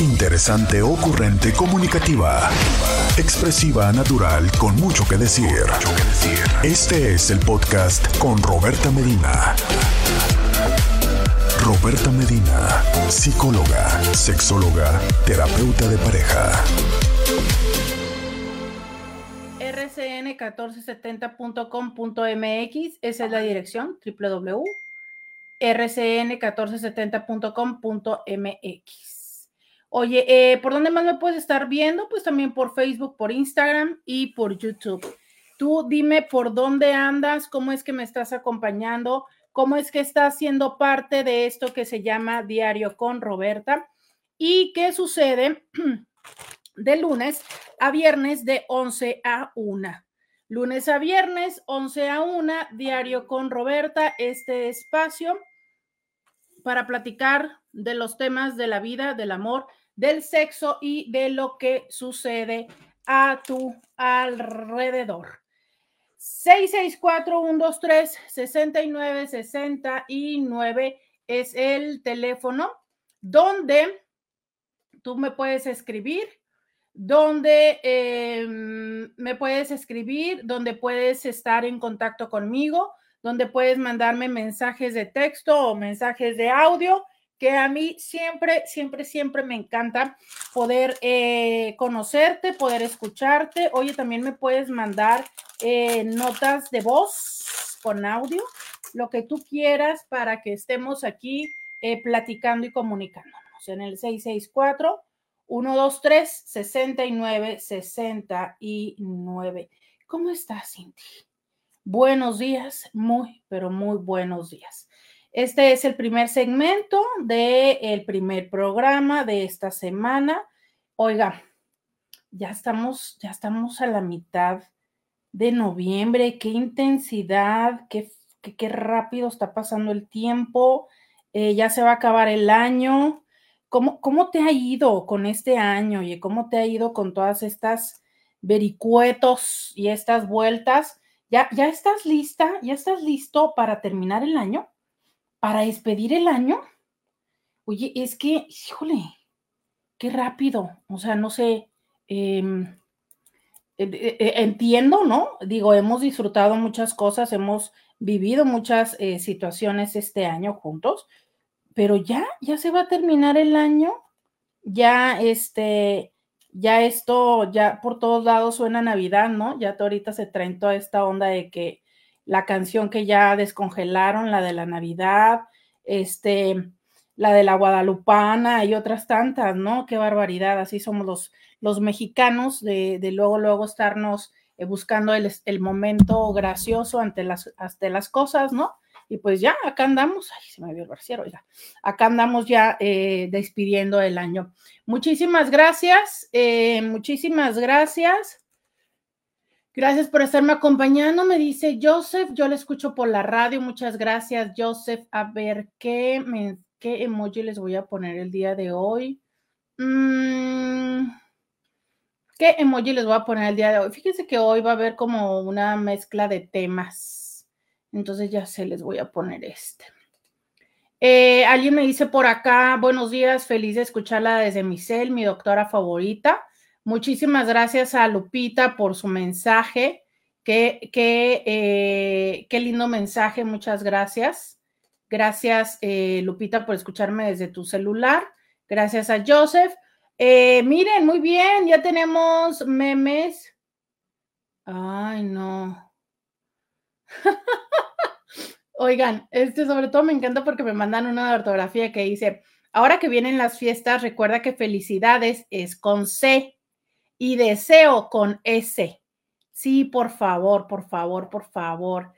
Interesante, ocurrente, comunicativa. Expresiva, natural, con mucho que decir. Este es el podcast con Roberta Medina. Roberta Medina, psicóloga, sexóloga, terapeuta de pareja. rcn1470.com.mx, esa es la dirección, www.rcn1470.com.mx. Oye, eh, ¿por dónde más me puedes estar viendo? Pues también por Facebook, por Instagram y por YouTube. Tú dime por dónde andas, cómo es que me estás acompañando, cómo es que estás siendo parte de esto que se llama Diario con Roberta y qué sucede de lunes a viernes de 11 a 1. Lunes a viernes, 11 a 1, Diario con Roberta, este espacio para platicar de los temas de la vida, del amor del sexo y de lo que sucede a tu alrededor. 664-123-6969 es el teléfono donde tú me puedes escribir, donde em, me puedes escribir, donde puedes estar en contacto conmigo, donde puedes mandarme mensajes de texto o mensajes de audio que a mí siempre, siempre, siempre me encanta poder eh, conocerte, poder escucharte. Oye, también me puedes mandar eh, notas de voz con audio, lo que tú quieras para que estemos aquí eh, platicando y comunicándonos en el 664 123 69 69. ¿Cómo estás, Cindy? Buenos días, muy, pero muy buenos días. Este es el primer segmento del primer programa de esta semana. Oiga, ya estamos, ya estamos a la mitad de noviembre. Qué intensidad, qué, qué, rápido está pasando el tiempo. Eh, ya se va a acabar el año. ¿Cómo, ¿Cómo te ha ido con este año y cómo te ha ido con todas estas vericuetos y estas vueltas? ¿Ya, ¿Ya estás lista? ¿Ya estás listo para terminar el año? Para despedir el año, oye, es que, híjole, qué rápido, o sea, no sé, em, e, e, e, entiendo, ¿no? Digo, hemos disfrutado muchas cosas, hemos vivido muchas eh, situaciones este año juntos, pero ya, ya se va a terminar el año, ya este, ya esto, ya por todos lados suena Navidad, ¿no? Ya ahorita se traen toda esta onda de que la canción que ya descongelaron, la de la Navidad, este, la de la Guadalupana y otras tantas, ¿no? Qué barbaridad, así somos los, los mexicanos de, luego, luego estarnos eh, buscando el, momento gracioso ante las, las cosas, ¿no? Y pues ya, acá andamos, ay, se me vio el barciero, oiga, acá andamos ya eh, despidiendo el año. Muchísimas gracias, eh, muchísimas gracias. Gracias por estarme acompañando, me dice Joseph. Yo le escucho por la radio. Muchas gracias, Joseph. A ver qué, me, emoji les voy a poner el día de hoy. Mm, ¿Qué emoji les voy a poner el día de hoy? Fíjense que hoy va a haber como una mezcla de temas. Entonces ya se les voy a poner este. Eh, alguien me dice por acá, buenos días, feliz de escucharla desde mi cel, mi doctora favorita. Muchísimas gracias a Lupita por su mensaje. Qué, qué, eh, qué lindo mensaje, muchas gracias. Gracias, eh, Lupita, por escucharme desde tu celular. Gracias a Joseph. Eh, miren, muy bien, ya tenemos memes. Ay, no. Oigan, este sobre todo me encanta porque me mandan una ortografía que dice, ahora que vienen las fiestas, recuerda que felicidades es con C y deseo con S. Sí, por favor, por favor, por favor.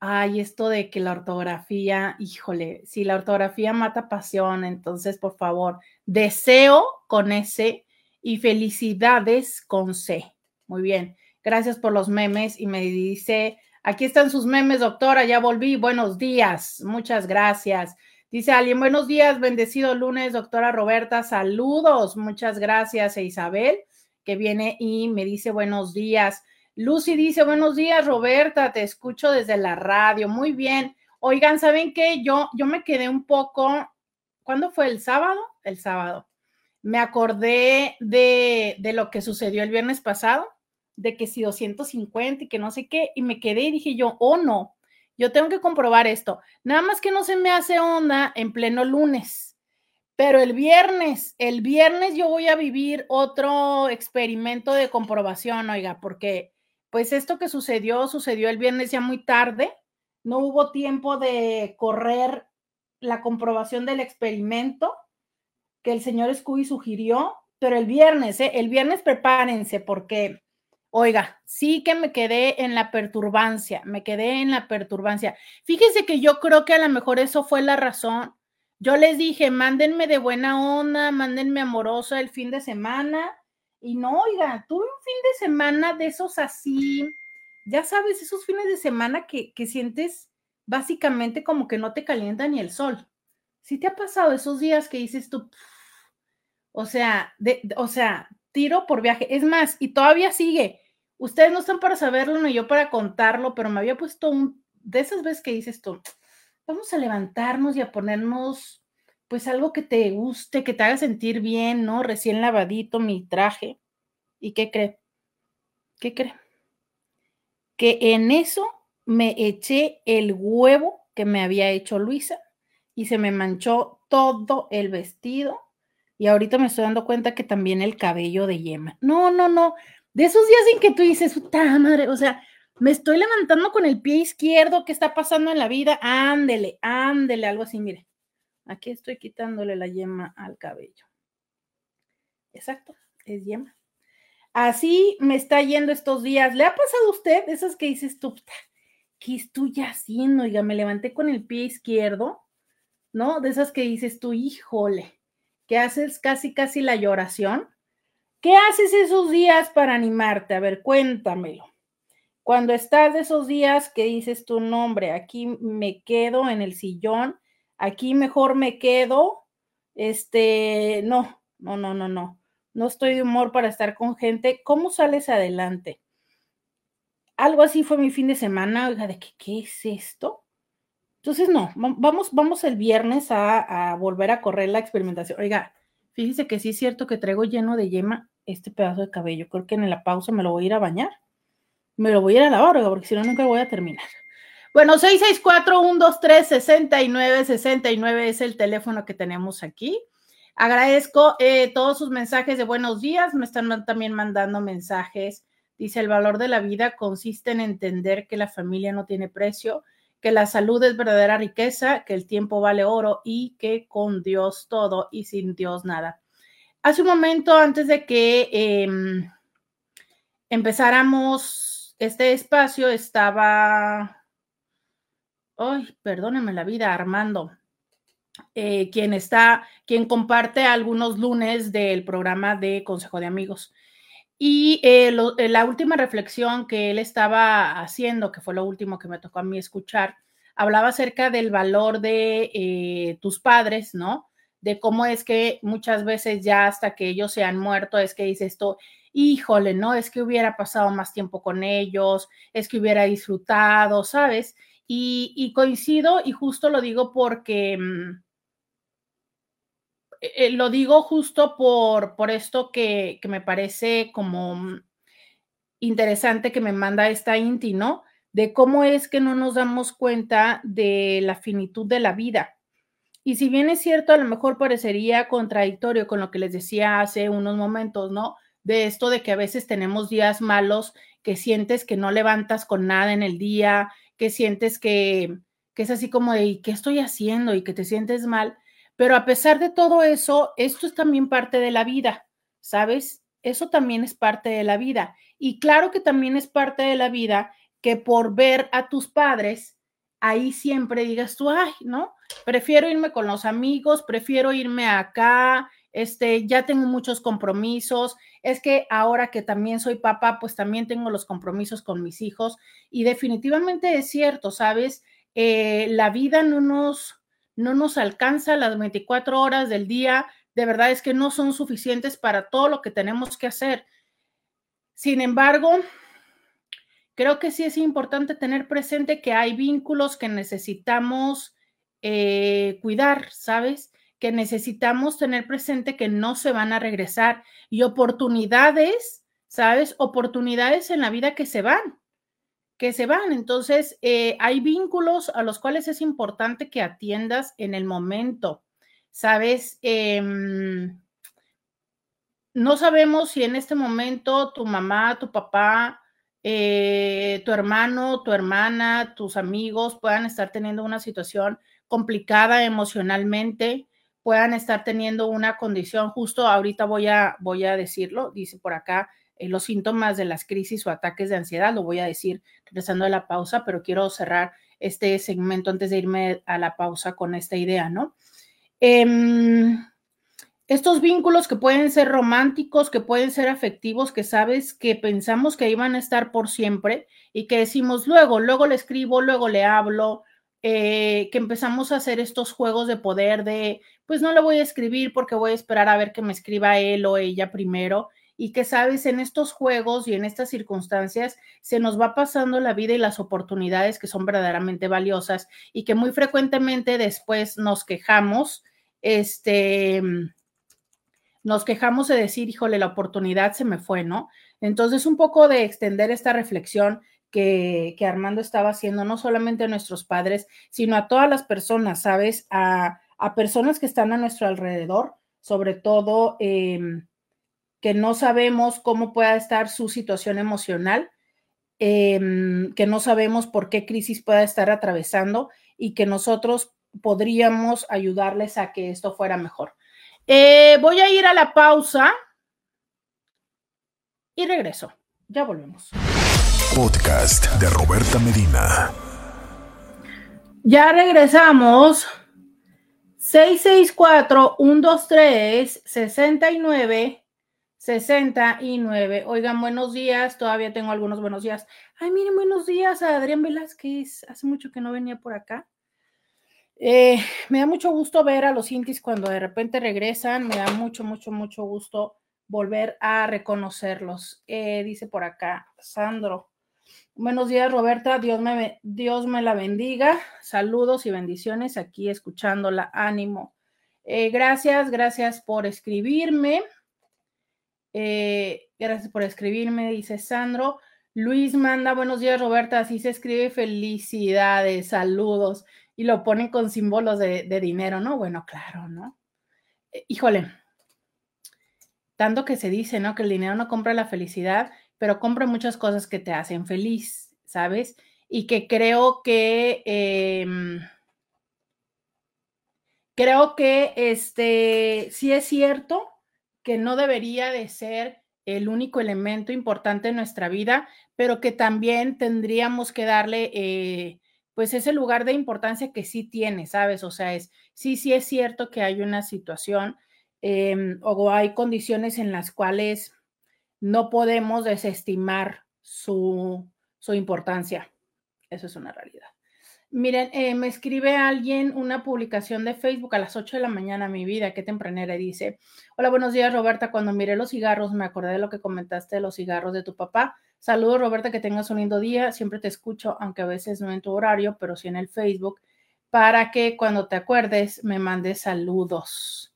Ay, esto de que la ortografía, híjole, si la ortografía mata pasión, entonces, por favor, deseo con S y felicidades con C. Muy bien, gracias por los memes y me dice, aquí están sus memes, doctora, ya volví, buenos días, muchas gracias. Dice alguien, buenos días, bendecido lunes, doctora Roberta, saludos, muchas gracias, e Isabel que viene y me dice buenos días. Lucy dice buenos días, Roberta, te escucho desde la radio. Muy bien. Oigan, ¿saben qué? Yo, yo me quedé un poco, ¿cuándo fue el sábado? El sábado. me acordé de, de lo que sucedió el viernes pasado, de que si 250 y que no sé qué, y me quedé y dije yo, oh no, yo tengo que comprobar esto. Nada más que no se me hace onda en pleno lunes, pero el viernes, el viernes yo voy a vivir otro experimento de comprobación, oiga, porque pues esto que sucedió, sucedió el viernes ya muy tarde, no hubo tiempo de correr la comprobación del experimento que el señor Scooby sugirió, pero el viernes, ¿eh? el viernes prepárense porque, oiga, sí que me quedé en la perturbancia, me quedé en la perturbancia. Fíjense que yo creo que a lo mejor eso fue la razón. Yo les dije, mándenme de buena onda, mándenme amorosa el fin de semana. Y no, oiga, tuve un fin de semana de esos así, ya sabes, esos fines de semana que, que sientes básicamente como que no te calienta ni el sol. Si te ha pasado esos días que dices tú, o sea, de, o sea, tiro por viaje. Es más, y todavía sigue. Ustedes no están para saberlo ni yo para contarlo, pero me había puesto un de esas veces que dices tú, vamos a levantarnos y a ponernos pues algo que te guste, que te haga sentir bien, ¿no? Recién lavadito mi traje. ¿Y qué cree? ¿Qué cree? Que en eso me eché el huevo que me había hecho Luisa y se me manchó todo el vestido y ahorita me estoy dando cuenta que también el cabello de yema. No, no, no. De esos días en que tú dices, puta madre, o sea, me estoy levantando con el pie izquierdo, ¿qué está pasando en la vida? Ándele, ándele, algo así, mire. Aquí estoy quitándole la yema al cabello. Exacto, es yema. Así me está yendo estos días. ¿Le ha pasado a usted esas que dices tú, ¿qué estoy haciendo? Oiga, me levanté con el pie izquierdo, ¿no? De esas que dices tú, híjole, que haces casi, casi la lloración. ¿Qué haces esos días para animarte? A ver, cuéntamelo. Cuando estás de esos días que dices tu nombre, aquí me quedo en el sillón, aquí mejor me quedo, este, no, no, no, no, no, no estoy de humor para estar con gente. ¿Cómo sales adelante? Algo así fue mi fin de semana, oiga, de ¿qué es esto? Entonces, no, vamos, vamos el viernes a, volver a correr la experimentación. Oiga, fíjese que sí es cierto que traigo lleno de yema este pedazo de cabello. Creo que en la pausa me lo voy a ir a bañar. Me lo voy a ir a lavar, oiga, porque si no, nunca voy a terminar. Bueno, 664-123-6969 es el teléfono que tenemos aquí. Agradezco eh, todos sus mensajes de buenos días. Me están también mandando mensajes. Dice, el valor de la vida consiste en entender que la familia no tiene precio que la salud es verdadera riqueza, que el tiempo vale oro y que con Dios todo y sin Dios nada. Hace un momento, antes de que em, empezáramos este espacio, estaba, ay, perdónenme la vida, Armando, eh, quien está, quien comparte algunos lunes del programa de Consejo de Amigos. Y eh, eh, la última reflexión que él estaba haciendo, que fue lo último que me tocó a mí escuchar, hablaba acerca del valor de tus padres, ¿no? De cómo es que muchas veces ya hasta que ellos se han muerto es que dices esto, híjole, ¿no? Es que hubiera pasado más tiempo con ellos, es que hubiera disfrutado, ¿sabes? Y, coincido y justo lo digo porque... Mm, eh, lo digo justo por, por esto que, que, me parece como mm, interesante que me manda esta Inti, ¿no? De cómo es que no nos damos cuenta de la finitud de la vida. Y si bien es cierto, a lo mejor parecería contradictorio con lo que les decía hace unos momentos, ¿no? De esto de que a veces tenemos días malos, que sientes que no levantas con nada en el día, que sientes que, que es así como de, ¿qué estoy haciendo? Y que te sientes mal pero a pesar de todo eso, esto es también parte de la vida, ¿sabes? Eso también es parte de la vida. Y claro que también es parte de la vida que por ver a tus padres, ahí siempre digas tú, ay, ¿no? Prefiero irme con los amigos, prefiero irme acá, este, ya tengo muchos compromisos, es que ahora que también soy papá, pues también tengo los compromisos con mis hijos y definitivamente es cierto, ¿sabes? Eh, la vida no nos, no nos alcanza las 24 horas del día, de verdad es que no son suficientes para todo lo que tenemos que hacer. Sin embargo, creo que sí es importante tener presente que hay vínculos que necesitamos eh, cuidar, ¿sabes? Que necesitamos tener presente que no se van a regresar y oportunidades, ¿sabes? Oportunidades en la vida que se van, que se van. Entonces, eh, hay vínculos a los cuales es importante que atiendas en el momento, ¿sabes? Em, no sabemos si en este momento tu mamá, tu papá, eh, tu hermano, tu hermana, tus amigos puedan estar teniendo una situación complicada emocionalmente, puedan estar teniendo una condición, justo ahorita voy a, voy a decirlo, dice por acá, eh, los síntomas de las crisis o ataques de ansiedad, lo voy a decir regresando a la pausa, pero quiero cerrar este segmento antes de irme a la pausa con esta idea, ¿no? Em, estos vínculos que pueden ser románticos, que pueden ser afectivos, que sabes que pensamos que iban a estar por siempre y que decimos luego, luego le escribo, luego le hablo, eh, que empezamos a hacer estos juegos de poder de, pues no le voy a escribir porque voy a esperar a ver que me escriba él o ella primero y que sabes, en estos juegos y en estas circunstancias se nos va pasando la vida y las oportunidades que son verdaderamente valiosas y que muy frecuentemente después nos quejamos, este nos quejamos de decir, híjole, la oportunidad se me fue, ¿no? Entonces, un poco de extender esta reflexión que, Armando estaba haciendo, no solamente a nuestros padres, sino a todas las personas, ¿sabes? A, personas que están a nuestro alrededor, sobre todo em, que no sabemos cómo pueda estar su situación emocional, em, que no sabemos por qué crisis pueda estar atravesando y que nosotros podríamos ayudarles a que esto fuera mejor. Eh, voy a ir a la pausa y regreso. Ya volvemos. Podcast de Roberta Medina. Ya regresamos. 664-123-69. 69. Oigan, buenos días. Todavía tengo algunos buenos días. Ay, miren, buenos días a Adrián Velázquez. Hace mucho que no venía por acá. Eh, me da mucho gusto ver a los intis cuando de repente regresan, me da mucho, mucho, mucho gusto volver a reconocerlos. Eh, dice por acá, Sandro. Buenos días, Roberta. Dios me, Dios me la bendiga. Saludos y bendiciones aquí escuchándola. Ánimo. Eh, gracias, gracias por escribirme. gracias por escribirme, dice Sandro. Luis manda, buenos días, Roberta. Así se escribe. Felicidades, saludos y lo ponen con símbolos de, dinero, ¿no? Bueno, claro, ¿no? Eh, híjole, tanto que se dice, ¿no? Que el dinero no compra la felicidad, pero compra muchas cosas que te hacen feliz, ¿sabes? Y que creo que... Em, creo que este sí es cierto que no debería de ser el único elemento importante en nuestra vida, pero que también tendríamos que darle eh, pues ese lugar de importancia que sí tiene, ¿sabes? O sea, es, sí, sí es cierto que hay una situación em, o hay condiciones en las cuales no podemos desestimar su, su importancia. Eso es una realidad. Miren, eh, me escribe alguien una publicación de Facebook a las 8 de la mañana, mi vida, qué tempranera, dice, hola, buenos días, Roberta, cuando miré los cigarros me acordé de lo que comentaste de los cigarros de tu papá. Saludos, Roberta, que tengas un lindo día, siempre te escucho, aunque a veces no en tu horario, pero sí en el Facebook, para que cuando te acuerdes me mandes saludos.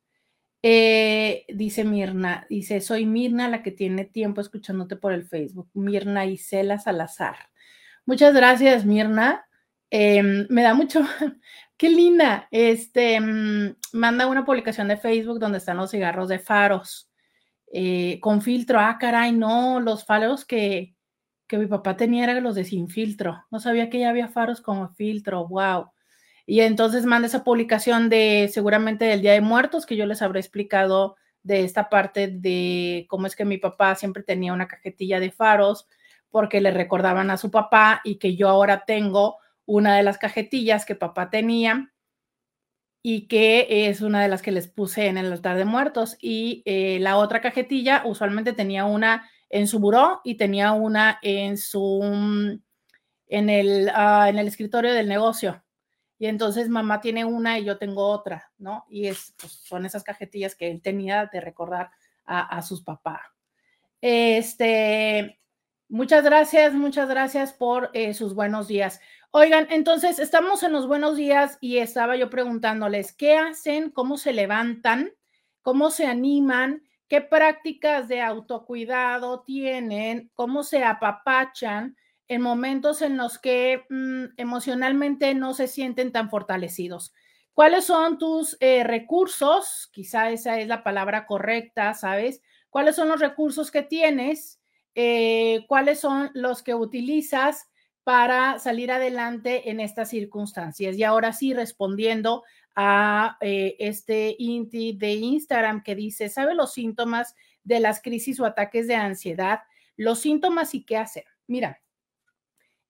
Eh, dice Mirna, dice, soy Mirna la que tiene tiempo escuchándote por el Facebook, Mirna Isela Salazar. Muchas gracias, Mirna. Em, me da mucho, qué linda. Este, mm, manda una publicación de Facebook donde están los cigarros de faros eh, con filtro. Ah, caray, no, los faros que, que mi papá tenía eran los de sin filtro. No sabía que ya había faros con filtro. Wow. Y entonces manda esa publicación de seguramente del Día de Muertos que yo les habré explicado de esta parte de cómo es que mi papá siempre tenía una cajetilla de faros porque le recordaban a su papá y que yo ahora tengo una de las cajetillas que papá tenía y que es una de las que les puse en el altar de muertos. Y eh, la otra cajetilla usualmente tenía una en su buró y tenía una en su en el, ah, en el escritorio del negocio. Y entonces mamá tiene una y yo tengo otra, ¿no? Y es, pues, son esas cajetillas que él tenía de recordar a, sus papás. Este, Muchas gracias, muchas gracias por eh, sus buenos días. Oigan, entonces estamos en los buenos días y estaba yo preguntándoles, ¿qué hacen? ¿Cómo se levantan? ¿Cómo se animan? ¿Qué prácticas de autocuidado tienen? ¿Cómo se apapachan en momentos en los que mm, emocionalmente no se sienten tan fortalecidos? ¿Cuáles son tus eh, recursos? Quizá esa es la palabra correcta, ¿sabes? ¿Cuáles son los recursos que tienes? Eh, ¿Cuáles son los que utilizas para salir adelante en estas circunstancias? Y ahora sí, respondiendo a eh, este Inti de Instagram que dice, ¿sabe los síntomas de las crisis o ataques de ansiedad? Los síntomas y qué hacer. Mira,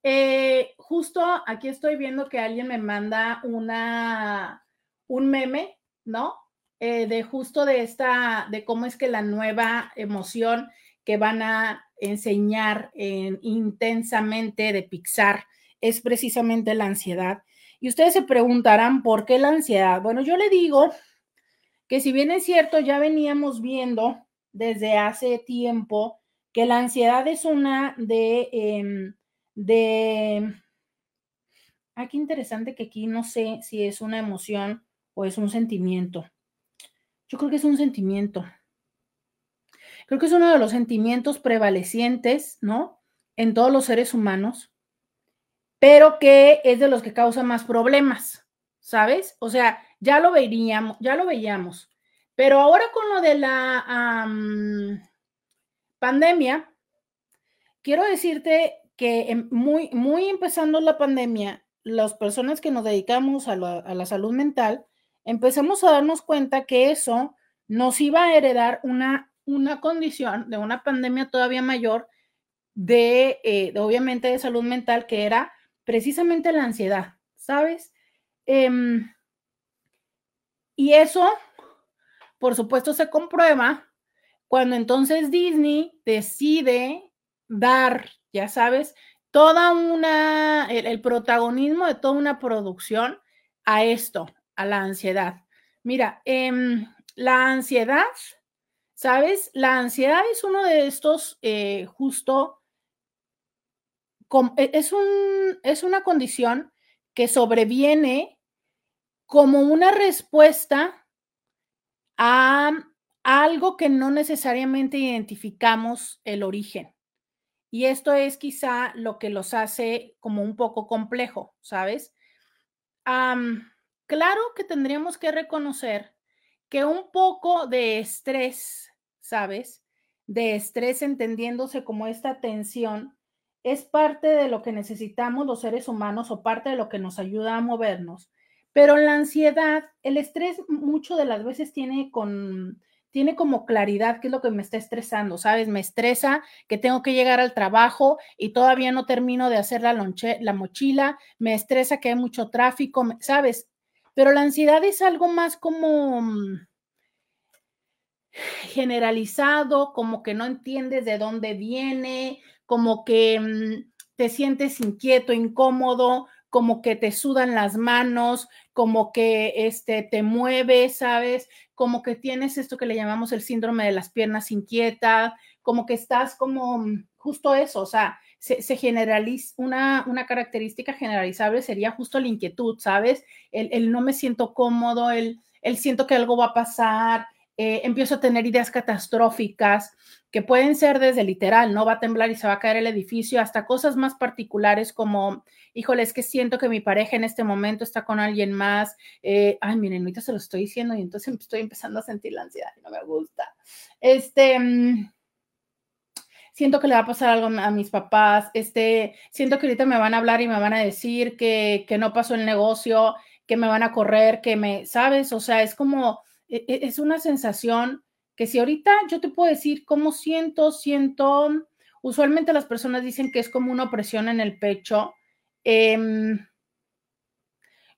eh, justo aquí estoy viendo que alguien me manda una, un meme, ¿no? Eh, de justo de esta, de cómo es que la nueva emoción que van a enseñar intensamente de Pixar es precisamente la ansiedad. Y ustedes se preguntarán, ¿por qué la ansiedad? Bueno, yo le digo que si bien es cierto, ya veníamos viendo desde hace tiempo que la ansiedad es una de, eh, de, ah, qué interesante que aquí no sé si es una emoción o es un sentimiento. Yo creo que es un sentimiento. Creo que es uno de los sentimientos prevalecientes, ¿no? En todos los seres humanos pero que es de los que causa más problemas, ¿sabes? O sea, ya lo veríamos, ya lo veíamos. Pero ahora con lo de la pandemia, quiero decirte que em, muy, muy empezando la pandemia, las personas que nos dedicamos a la, a la salud mental, empezamos a darnos cuenta que eso nos iba a heredar una, una condición de una pandemia todavía mayor de, eh, obviamente, de salud mental, que era precisamente la ansiedad, ¿sabes? Em, y eso, por supuesto, se comprueba cuando entonces Disney decide dar, ya sabes, toda una, el, protagonismo de toda una producción a esto, a la ansiedad. Mira, em, la ansiedad, ¿sabes? La ansiedad es uno de estos eh, justo e, es, un, es una condición que sobreviene como una respuesta a algo que no necesariamente identificamos el origen. Y esto es quizá lo que los hace como un poco complejo, ¿sabes? claro que tendríamos que reconocer que un poco de estrés, ¿sabes? De estrés entendiéndose como esta tensión, es parte de lo que necesitamos los seres humanos o parte de lo que nos ayuda a movernos. Pero la ansiedad, el estrés mucho de las veces tiene con tiene como claridad qué es lo que me está estresando, ¿sabes? Me estresa que tengo que llegar al trabajo y todavía no termino de hacer la, la mochila, me estresa que hay mucho tráfico, ¿sabes? Pero la ansiedad es algo más como mm, generalizado, como que no entiendes de dónde viene, como que mm, te sientes inquieto, incómodo, como que te sudan las manos, como que este, te mueves, ¿sabes? Como que tienes esto que le llamamos el síndrome de las piernas inquietas, como que estás como mm, justo eso, o sea, se, generaliza, una, una, característica generalizable sería justo la inquietud, ¿sabes? El, no me siento cómodo, el, el siento que algo va a pasar, eh, empiezo a tener ideas catastróficas que pueden ser desde literal, no va a temblar y se va a caer el edificio, hasta cosas más particulares como, híjole, es que siento que mi pareja en este momento está con alguien más. Eh, ay, miren, ahorita se lo estoy diciendo y entonces estoy empezando a sentir la ansiedad y no me gusta. Este. Mm, siento que le va a pasar algo a mis papás, este, siento que ahorita me van a hablar y me van a decir que, que no pasó el negocio, que me van a correr, que me, ¿sabes? O sea, es como, es una sensación que si ahorita yo te puedo decir cómo siento, siento, usualmente las personas dicen que es como una opresión en el pecho. Em,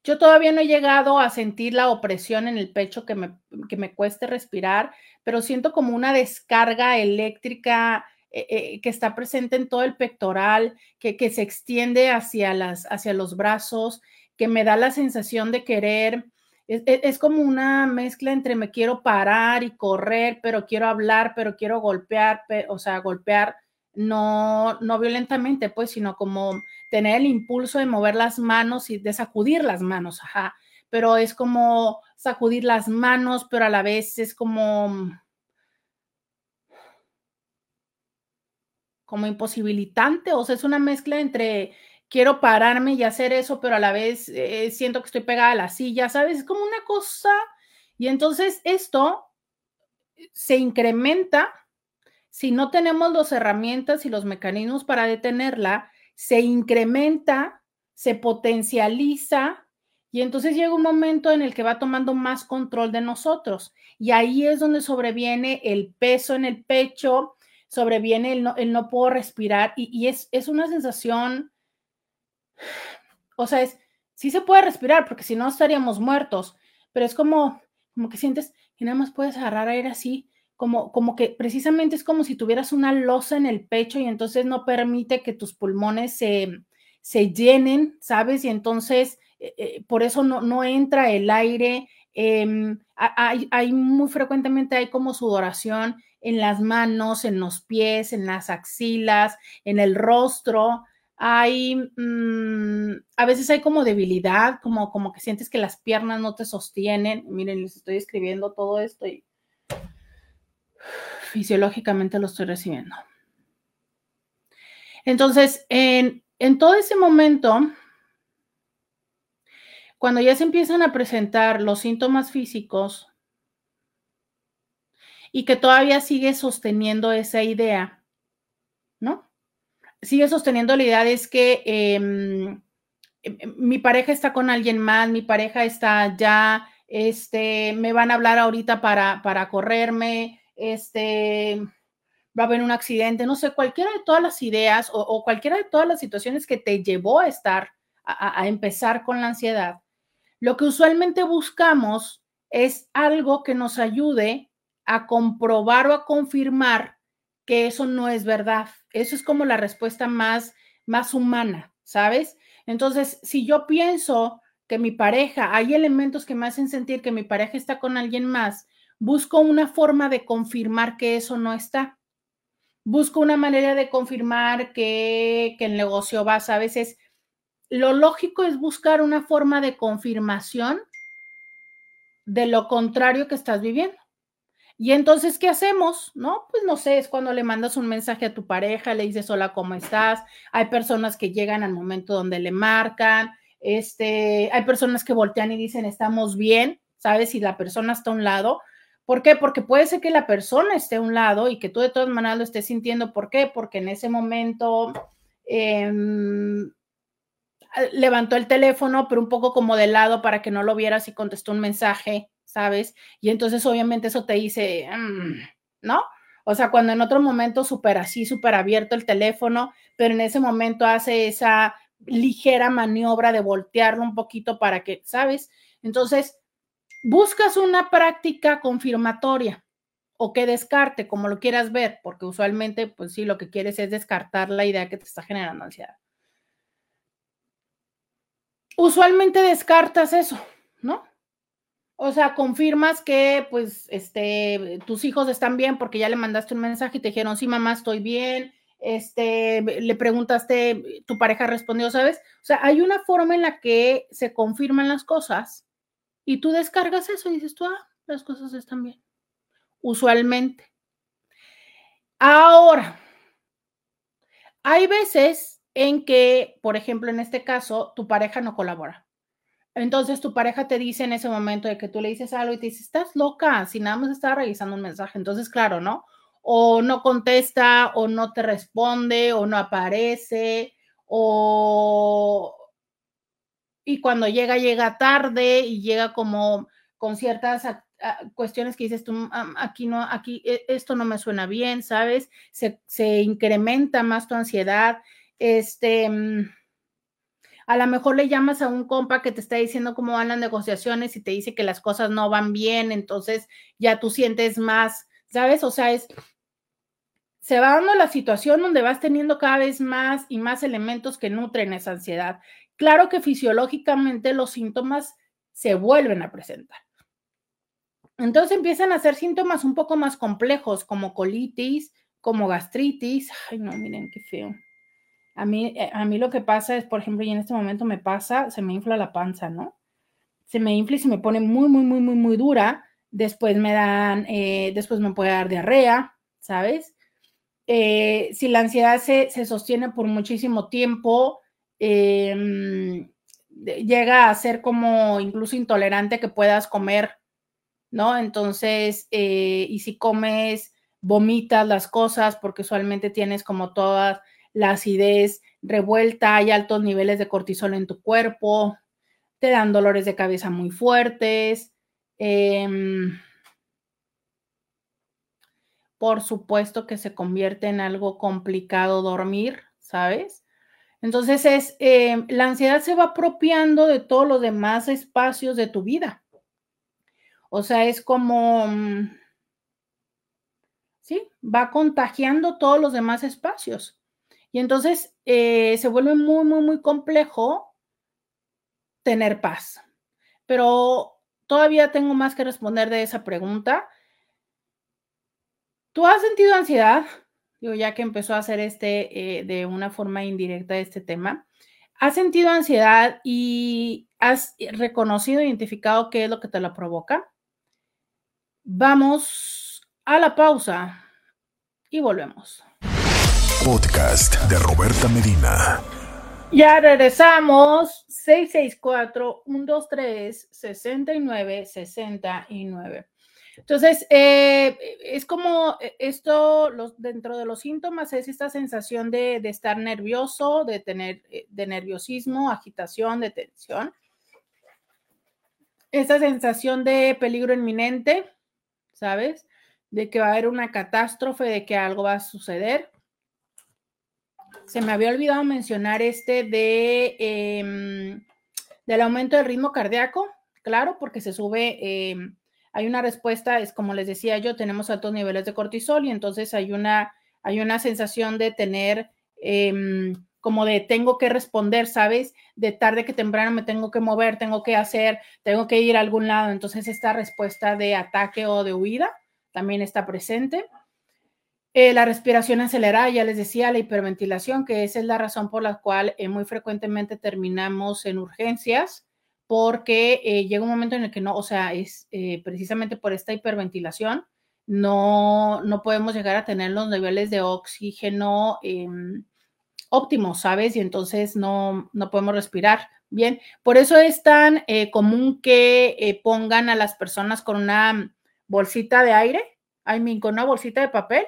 yo todavía no he llegado a sentir la opresión en el pecho que me, que me cueste respirar, pero siento como una descarga eléctrica eh, eh, que está presente en todo el pectoral, que, que se extiende hacia, las, hacia los brazos, que me da la sensación de querer es, como una mezcla entre me quiero parar y correr, pero quiero hablar, pero quiero golpear, o sea, golpear, no, no violentamente, pues, sino como tener el impulso de mover las manos y de sacudir las manos, ajá, pero es como sacudir las manos, pero a la vez es como como imposibilitante, o sea, es una mezcla entre quiero pararme y hacer eso, pero a la vez eh, siento que estoy pegada a la silla, ¿sabes? Es como una cosa. Y entonces esto se incrementa si no tenemos las herramientas y los mecanismos para detenerla, se incrementa, se potencializa y entonces llega un momento en el que va tomando más control de nosotros. Y ahí es donde sobreviene el peso en el pecho, sobreviene el no, el no puedo respirar y, es, es, una sensación, o sea, es, sí se puede respirar porque si no estaríamos muertos, pero es como, como que sientes que nada más puedes agarrar aire así, como, como que precisamente es como si tuvieras una losa en el pecho y entonces no permite que tus pulmones se, se llenen, ¿sabes? Y entonces eh, eh, por eso no, no entra el aire. Hay, hay, muy frecuentemente hay como sudoración en las manos, en los pies, en las axilas, en el rostro. Hay, mm, a veces hay como debilidad, como, como que sientes que las piernas no te sostienen. Miren, les estoy escribiendo todo esto y fisiológicamente lo estoy recibiendo. Entonces, en, en todo ese momento, cuando ya se empiezan a presentar los síntomas físicos, y que todavía sigue sosteniendo esa idea. Sigue sosteniendo la idea de es que em, em, em, mi pareja está con alguien más, mi pareja está ya, este, me van a hablar ahorita para, para correrme, este, va a haber un accidente, no sé, cualquiera de todas las ideas o, cualquiera de todas las situaciones que te llevó a estar, a empezar con la ansiedad, lo que usualmente buscamos es algo que nos ayude a comprobar o a confirmar que eso no es verdad. Eso es como la respuesta más, más humana, ¿sabes? Entonces, si yo pienso que mi pareja, hay elementos que me hacen sentir que mi pareja está con alguien más, busco una forma de confirmar que eso no está. Busco una manera de confirmar que, que el negocio va, ¿sabes? Es, lo lógico es buscar una forma de confirmación de lo contrario que estás viviendo. Y entonces, ¿qué hacemos? No, pues no sé, es cuando le mandas un mensaje a tu pareja, le dices hola, ¿cómo estás? Hay personas que llegan al momento donde le marcan, este, hay personas que voltean y dicen, estamos bien, ¿sabes? Si la persona está a un lado. ¿Por qué? Porque puede ser que la persona esté a un lado y que tú de todas maneras lo estés sintiendo. ¿Por qué? Porque en ese momento em, levantó el teléfono, pero un poco como de lado para que no lo vieras y contestó un mensaje ¿sabes? Y entonces obviamente eso te dice, mm", ¿no? O sea, cuando en otro momento súper así, súper abierto el teléfono, pero en ese momento hace esa ligera maniobra de voltearlo un poquito para que, ¿sabes? Entonces, buscas una práctica confirmatoria o que descarte, como lo quieras ver, porque usualmente, pues sí, lo que quieres es descartar la idea que te está generando ansiedad. Usualmente descartas eso, ¿no? O sea, confirmas que pues este tus hijos están bien porque ya le mandaste un mensaje y te dijeron, "Sí, mamá, estoy bien." Este, le preguntaste, tu pareja respondió, ¿sabes? O sea, hay una forma en la que se confirman las cosas y tú descargas eso y dices, tú, ah, las cosas están bien. Usualmente. Ahora, hay veces en que, por ejemplo, en este caso, tu pareja no colabora. Entonces tu pareja te dice en ese momento de que tú le dices algo y te dice, estás loca, si nada más está revisando un mensaje. Entonces, claro, ¿no? O no contesta, o no te responde, o no aparece, o... Y cuando llega, llega tarde y llega como con ciertas cuestiones que dices tú, aquí no, aquí e, esto no me suena bien, ¿sabes? Se, se incrementa más tu ansiedad. Este mm, a lo mejor le llamas a un compa que te está diciendo cómo van las negociaciones y te dice que las cosas no van bien, entonces ya tú sientes más, ¿sabes? O sea, es, se va dando la situación donde vas teniendo cada vez más y más elementos que nutren esa ansiedad. Claro que fisiológicamente los síntomas se vuelven a presentar. Entonces empiezan a ser síntomas un poco más complejos como colitis, como gastritis. Ay, no, miren qué feo. A mí, eh, a mí lo que pasa es, por ejemplo, y en este momento me pasa, se me infla la panza, ¿no? Se me infla y se me pone muy, muy, muy, muy, muy dura. Después me dan, eh, después me puede dar diarrea, ¿sabes? Eh, si la ansiedad se, se, sostiene por muchísimo tiempo, em, llega a ser como incluso intolerante que puedas comer, ¿no? Entonces, y si comes, vomitas las cosas porque usualmente tienes como todas la acidez revuelta, hay altos niveles de cortisol en tu cuerpo, te dan dolores de cabeza muy fuertes. Em, por supuesto que se convierte en algo complicado dormir, ¿sabes? Entonces es, em, la ansiedad se va apropiando de todos los demás espacios de tu vida. O sea, es como, mm, ¿sí? Va contagiando todos los demás espacios. Y entonces eh, se vuelve muy, muy, muy complejo tener paz. Pero todavía tengo más que responder de esa pregunta. ¿Tú has sentido ansiedad? Digo, ya que empezó a hacer este eh, de una forma indirecta este tema. ¿Has sentido ansiedad y has reconocido, identificado qué es lo que te lo provoca? Vamos a la pausa y volvemos podcast de Roberta Medina. Ya regresamos. 664-123-6969. Entonces, eh, es como esto, los, dentro de los síntomas, es esta sensación de, de estar nervioso, de tener eh, de nerviosismo, agitación, de tensión. Esta sensación de peligro inminente, ¿sabes? De que va a haber una catástrofe, de que algo va a suceder se me había olvidado mencionar este de em, del aumento del ritmo cardíaco, claro, porque se sube, em, hay una respuesta, es como les decía yo, tenemos altos niveles de cortisol y entonces hay una, hay una sensación de tener em, como de tengo que responder, ¿sabes? De tarde que temprano me tengo que mover, tengo que hacer, tengo que ir a algún lado. Entonces esta respuesta de ataque o de huida también está presente. Eh, la respiración acelerada, ya les decía, la hiperventilación, que esa es la razón por la cual eh, muy frecuentemente terminamos en urgencias, porque eh, llega un momento en el que no, o sea, es precisamente por esta hiperventilación, no, no podemos llegar a tener los niveles de oxígeno em, óptimos, ¿sabes? Y entonces no, no podemos respirar bien. Por eso es tan común que pongan a las personas con una bolsita de aire, I mean, con una bolsita de papel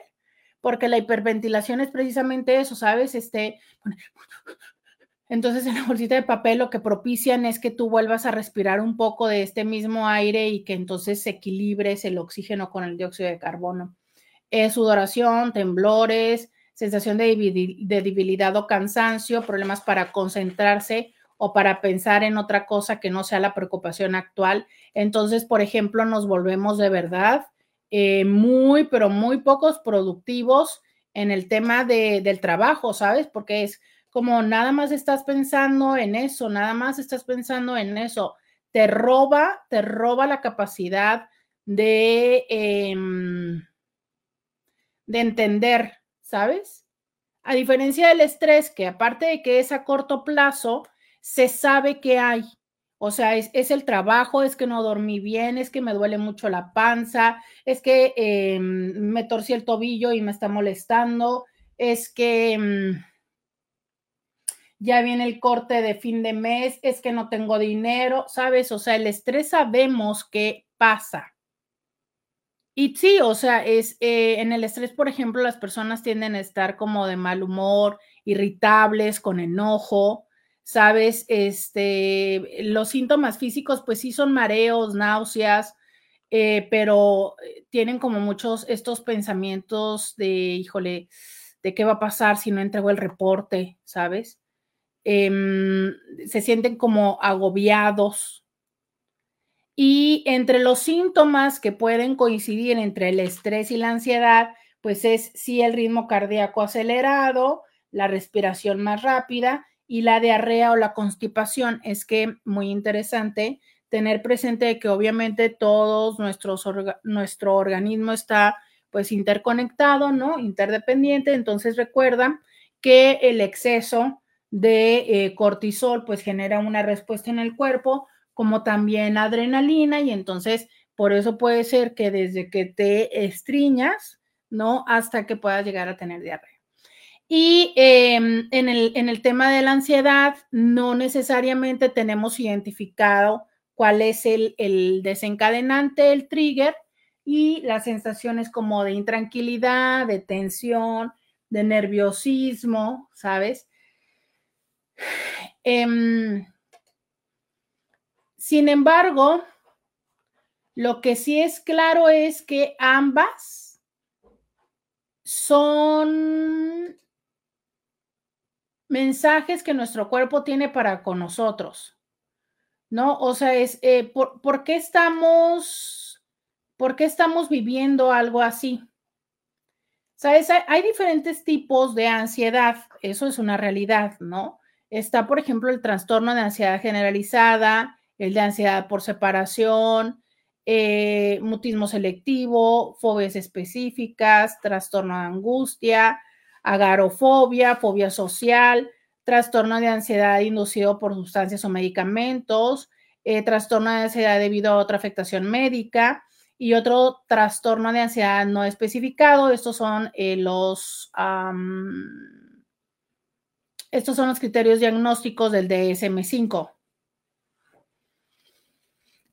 porque la hiperventilación es precisamente eso, ¿sabes? Este, entonces en la bolsita de papel lo que propician es que tú vuelvas a respirar un poco de este mismo aire y que entonces se equilibres el oxígeno con el dióxido de carbono. sudoración, temblores, sensación de, de debilidad o cansancio, problemas para concentrarse o para pensar en otra cosa que no sea la preocupación actual. Entonces, por ejemplo, nos volvemos de verdad eh, muy, pero muy pocos productivos en el tema de, del trabajo, ¿sabes? Porque es como nada más estás pensando en eso, nada más estás pensando en eso. Te roba, te roba la capacidad de, em, de entender, ¿sabes? A diferencia del estrés, que aparte de que es a corto plazo, se sabe que hay, o sea, es, el trabajo, es que no dormí bien, es que me duele mucho la panza, es que em, me torcí el tobillo y me está molestando, es que em, ya viene el corte de fin de mes, es que no tengo dinero, ¿sabes? O sea, el estrés sabemos que pasa. Y sí, o sea, es eh, en el estrés, por ejemplo, las personas tienden a estar como de mal humor, irritables, con enojo, ¿sabes? Este, los síntomas físicos, pues sí son mareos, náuseas, eh, pero eh, tienen como muchos estos pensamientos de, híjole, de qué va a pasar si no entrego el reporte, ¿sabes? Em, se sienten como agobiados. Y entre los síntomas que pueden coincidir entre el estrés y la ansiedad, pues es sí el ritmo cardíaco acelerado, la respiración más rápida y la diarrea o la constipación. Es que muy interesante tener presente que obviamente todos nuestros nuestro organismo está pues interconectado, ¿no? Interdependiente. Entonces recuerda que el exceso de eh, cortisol pues genera una respuesta en el cuerpo, como también adrenalina, y entonces por eso puede ser que desde que te estriñas, ¿no? Hasta que puedas llegar a tener diarrea. Y em, en, el, en el tema de la ansiedad, no necesariamente tenemos identificado cuál es el, el desencadenante, el trigger, y las sensaciones como de intranquilidad, de tensión, de nerviosismo, ¿sabes? Em, sin embargo, lo que sí es claro es que ambas son mensajes que nuestro cuerpo tiene para con nosotros, ¿no? O sea, es, eh, ¿por, qué estamos, ¿por qué estamos viviendo algo así? Hay diferentes tipos de ansiedad, eso es una realidad, ¿no? Está, por ejemplo, el trastorno de ansiedad generalizada, el de ansiedad por separación, eh, mutismo selectivo, fobias específicas, trastorno de angustia, agarofobia, fobia social, trastorno de ansiedad inducido por sustancias o medicamentos, eh, trastorno de ansiedad debido a otra afectación médica y otro trastorno de ansiedad no especificado. Estos son eh, los estos son los criterios diagnósticos del DSM5.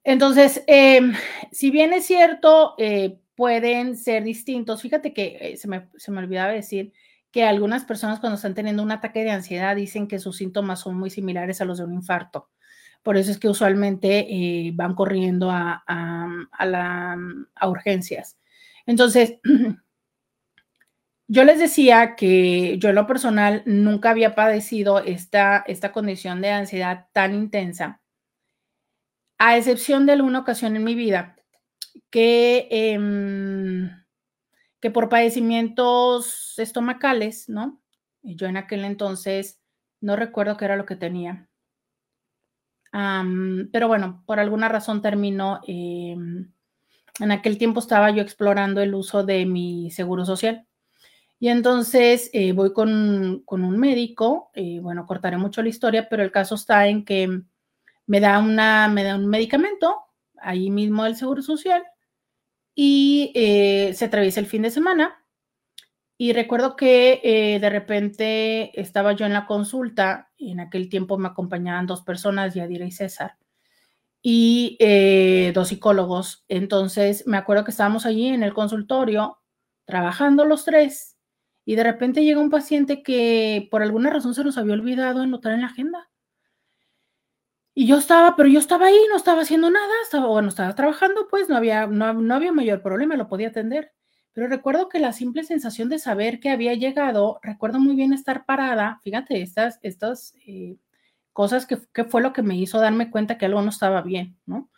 Entonces, em, si bien es cierto, eh, pueden ser distintos. Fíjate que se, me, se me olvidaba decir que algunas personas cuando están teniendo un ataque de ansiedad dicen que sus síntomas son muy similares a los de un infarto. Por eso es que usualmente eh, van corriendo a, la, a urgencias. Entonces, yo les decía que yo en lo personal nunca había padecido esta, esta condición de ansiedad tan intensa, a excepción de alguna ocasión en mi vida que... Em, por padecimientos estomacales, ¿no? Yo en aquel entonces no recuerdo qué era lo que tenía. pero bueno, por alguna razón terminó. Em, en aquel tiempo estaba yo explorando el uso de mi seguro social. Y entonces eh, voy con, un médico, eh, bueno, cortaré mucho la historia, pero el caso está en que me da, una, me da un medicamento, ahí mismo del Seguro Social, y eh, se atraviesa el fin de semana. Y recuerdo que eh, de repente estaba yo en la consulta y en aquel tiempo me acompañaban dos personas, Yadira y César, y eh, dos psicólogos. Entonces me acuerdo que estábamos allí en el consultorio trabajando los tres y de repente llega un paciente que por alguna razón se nos había olvidado anotar en la agenda. Y yo estaba, pero yo estaba ahí, no estaba haciendo nada, estaba, bueno, estaba trabajando, pues no había, no, había mayor problema, lo podía atender. Pero recuerdo que la simple sensación de saber que había llegado, recuerdo muy bien estar parada, fíjate, estas, estas eh, cosas que, que, fue lo que me hizo darme cuenta que algo no estaba bien, ¿no?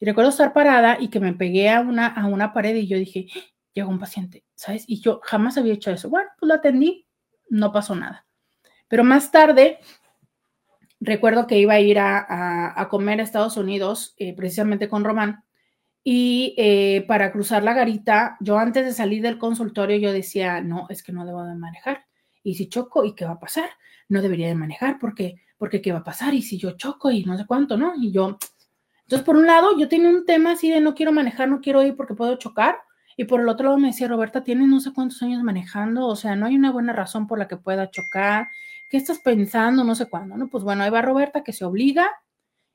Y recuerdo estar parada y que me pegué a una, a una pared y yo dije, ¡Ah! llegó un paciente, ¿sabes? Y yo jamás había hecho eso. Bueno, pues lo atendí, no pasó nada. Pero más tarde recuerdo que iba a ir a, comer a Estados Unidos, eh, precisamente con Román, y eh, para cruzar la garita, yo antes de salir del consultorio, yo decía, no, es que no debo de manejar. Y si choco, ¿y qué va a pasar? No debería de manejar porque, porque ¿qué va a pasar? Y si yo choco y no sé cuánto, ¿no? Y yo, entonces por un lado, yo tenía un tema así de no quiero manejar, no quiero ir porque puedo chocar. Y por el otro lado me decía, Roberta, tienes no sé cuántos años manejando, o sea, no hay una buena razón por la que pueda chocar ¿qué estás pensando? No sé cuándo, ¿no? Pues bueno, ahí va Roberta que se obliga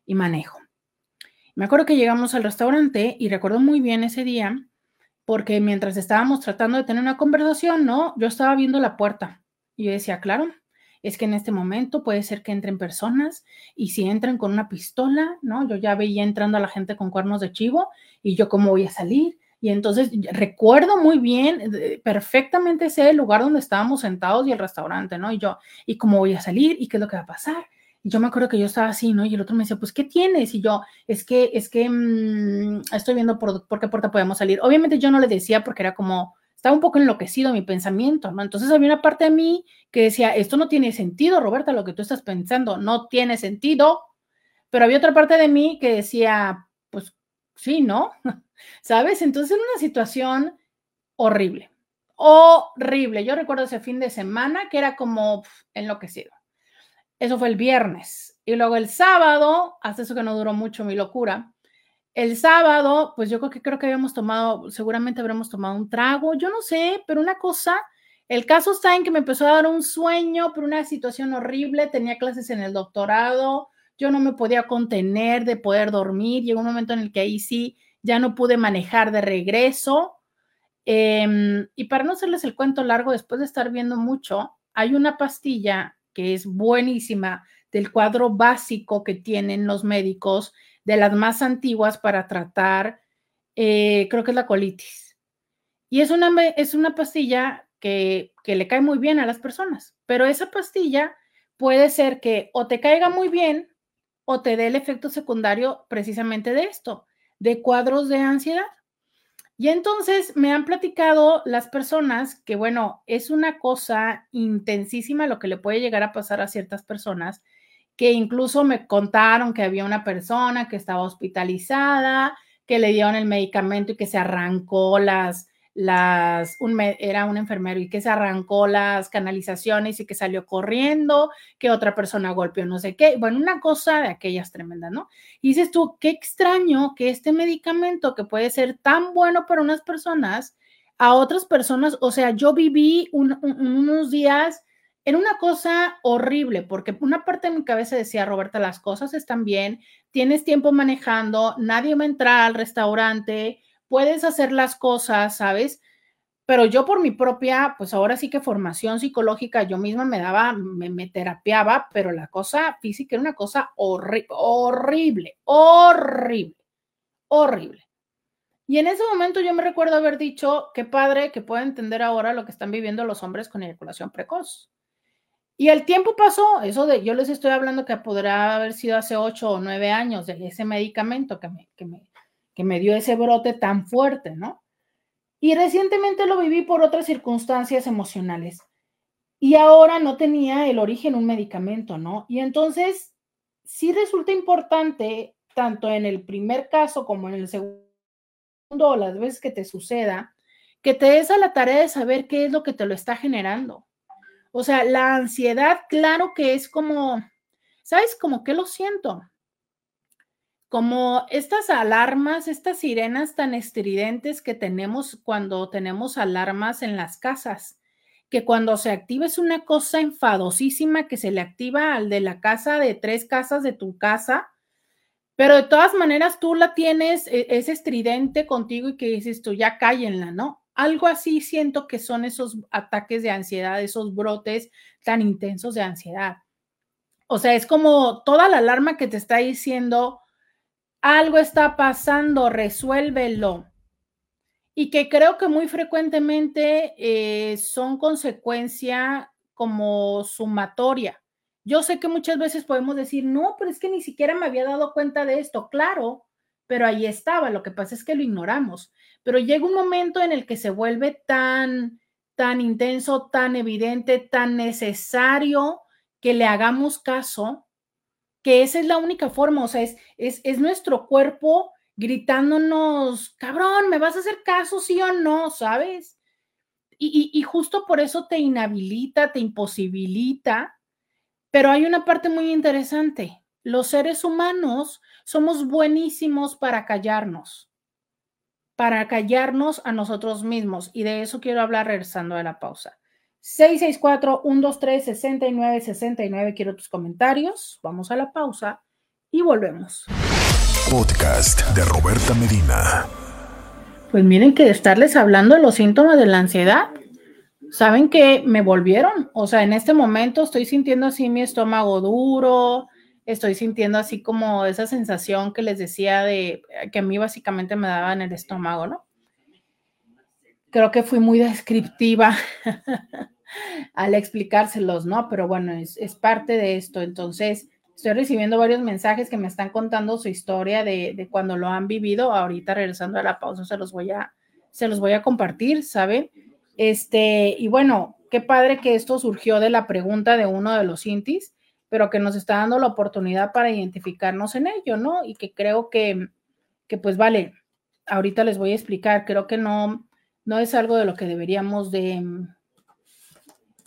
y manejo. Me acuerdo que llegamos al restaurante y recuerdo muy bien ese día porque mientras estábamos tratando de tener una conversación, ¿no? Yo estaba viendo la puerta y yo decía, claro, es que en este momento puede ser que entren personas y si entran con una pistola, ¿no? Yo ya veía entrando a la gente con cuernos de chivo y yo cómo voy a salir y entonces recuerdo muy bien, perfectamente sé el lugar donde estábamos sentados y el restaurante, ¿no? Y yo, ¿y cómo voy a salir? ¿Y qué es lo que va a pasar? Y yo me acuerdo que yo estaba así, ¿no? Y el otro me decía, pues, ¿qué tienes? Y yo, es que, es que mm, estoy viendo por, por qué puerta podemos salir. Obviamente yo no le decía porque era como, estaba un poco enloquecido mi pensamiento, ¿no? Entonces había una parte de mí que decía, esto no tiene sentido, Roberta, lo que tú estás pensando no tiene sentido. Pero había otra parte de mí que decía, sí, ¿no? ¿sabes? Entonces, en una situación horrible, horrible. Yo recuerdo ese fin de semana que era como enloquecido. Eso fue el viernes. Y luego el sábado, hasta eso que no duró mucho mi locura, el sábado, pues yo creo que creo que habíamos tomado, seguramente habremos tomado un trago, yo no sé, pero una cosa, el caso está en que me empezó a dar un sueño por una situación horrible, tenía clases en el doctorado, yo no me podía contener de poder dormir, llegó un momento en el que ahí sí ya no pude manejar de regreso. Em, y para no hacerles el cuento largo, después de estar viendo mucho, hay una pastilla que es buenísima del cuadro básico que tienen los médicos, de las más antiguas para tratar, eh, creo que es la colitis. Y es una, es una pastilla que, que le cae muy bien a las personas, pero esa pastilla puede ser que o te caiga muy bien o te dé el efecto secundario precisamente de esto, de cuadros de ansiedad. Y entonces me han platicado las personas que, bueno, es una cosa intensísima lo que le puede llegar a pasar a ciertas personas, que incluso me contaron que había una persona que estaba hospitalizada, que le dieron el medicamento y que se arrancó las, las, un, era un enfermero y que se arrancó las canalizaciones y que salió corriendo, que otra persona golpeó no sé qué, bueno, una cosa de aquellas tremendas, ¿no? Y dices tú, qué extraño que este medicamento que puede ser tan bueno para unas personas, a otras personas, o sea, yo viví unos días en una cosa horrible, porque una parte de mi cabeza decía, Roberta, las cosas están bien, tienes tiempo manejando, nadie va a al restaurante, puedes hacer las cosas, ¿sabes? Pero yo por mi propia, pues ahora sí que formación psicológica, yo misma me daba, me, me terapiaba, pero la cosa física era una cosa horrible, horrible, horrible, horrible. Y en ese momento yo me recuerdo haber dicho, qué padre que pueda entender ahora lo que están viviendo los hombres con eyaculación precoz. Y el tiempo pasó, eso de, yo les estoy hablando que podrá haber sido hace ocho o nueve años de ese medicamento que me, que me, que me dio ese brote tan fuerte, ¿no? Y recientemente lo viví por otras circunstancias emocionales. Y ahora no tenía el origen un medicamento, ¿no? Y entonces sí resulta importante, tanto en el primer caso como en el segundo, las veces que te suceda, que te des a la tarea de saber qué es lo que te lo está generando. O sea, la ansiedad, claro que es como, ¿sabes? Como que lo siento como estas alarmas, estas sirenas tan estridentes que tenemos cuando tenemos alarmas en las casas, que cuando se activa es una cosa enfadosísima que se le activa al de la casa de tres casas de tu casa, pero de todas maneras tú la tienes, e, es estridente contigo y que dices tú, ya cállenla, ¿no? Algo así siento que son esos ataques de ansiedad, esos brotes tan intensos de ansiedad. O sea, es como toda la alarma que te está diciendo, algo está pasando, resuélvelo. Y que creo que muy frecuentemente eh, son consecuencia como sumatoria. Yo sé que muchas veces podemos decir, no, pero es que ni siquiera me había dado cuenta de esto. Claro, pero ahí estaba. Lo que pasa es que lo ignoramos. Pero llega un momento en el que se vuelve tan, tan intenso, tan evidente, tan necesario que le hagamos caso que esa es la única forma, o sea, es, es, nuestro cuerpo gritándonos, cabrón, ¿me vas a hacer caso, sí o no? ¿Sabes? Y, y, justo por eso te inhabilita, te imposibilita, pero hay una parte muy interesante. Los seres humanos somos buenísimos para callarnos, para callarnos a nosotros mismos. Y de eso quiero hablar regresando a la pausa. 664-123-6969. Quiero tus comentarios. Vamos a la pausa y volvemos. Podcast de Roberta Medina. Pues miren que de estarles hablando de los síntomas de la ansiedad, saben que me volvieron. O sea, en este momento estoy sintiendo así mi estómago duro, estoy sintiendo así como esa sensación que les decía de que a mí básicamente me daba en el estómago, ¿no? Creo que fui muy descriptiva. al explicárselos, ¿no? Pero bueno, es, parte de esto. Entonces, estoy recibiendo varios mensajes que me están contando su historia de, de, cuando lo han vivido. Ahorita regresando a la pausa se los voy a, se los voy a compartir, ¿saben? Este, y bueno, qué padre que esto surgió de la pregunta de uno de los intis, pero que nos está dando la oportunidad para identificarnos en ello, ¿no? Y que creo que, que pues vale, ahorita les voy a explicar, creo que no, no es algo de lo que deberíamos de,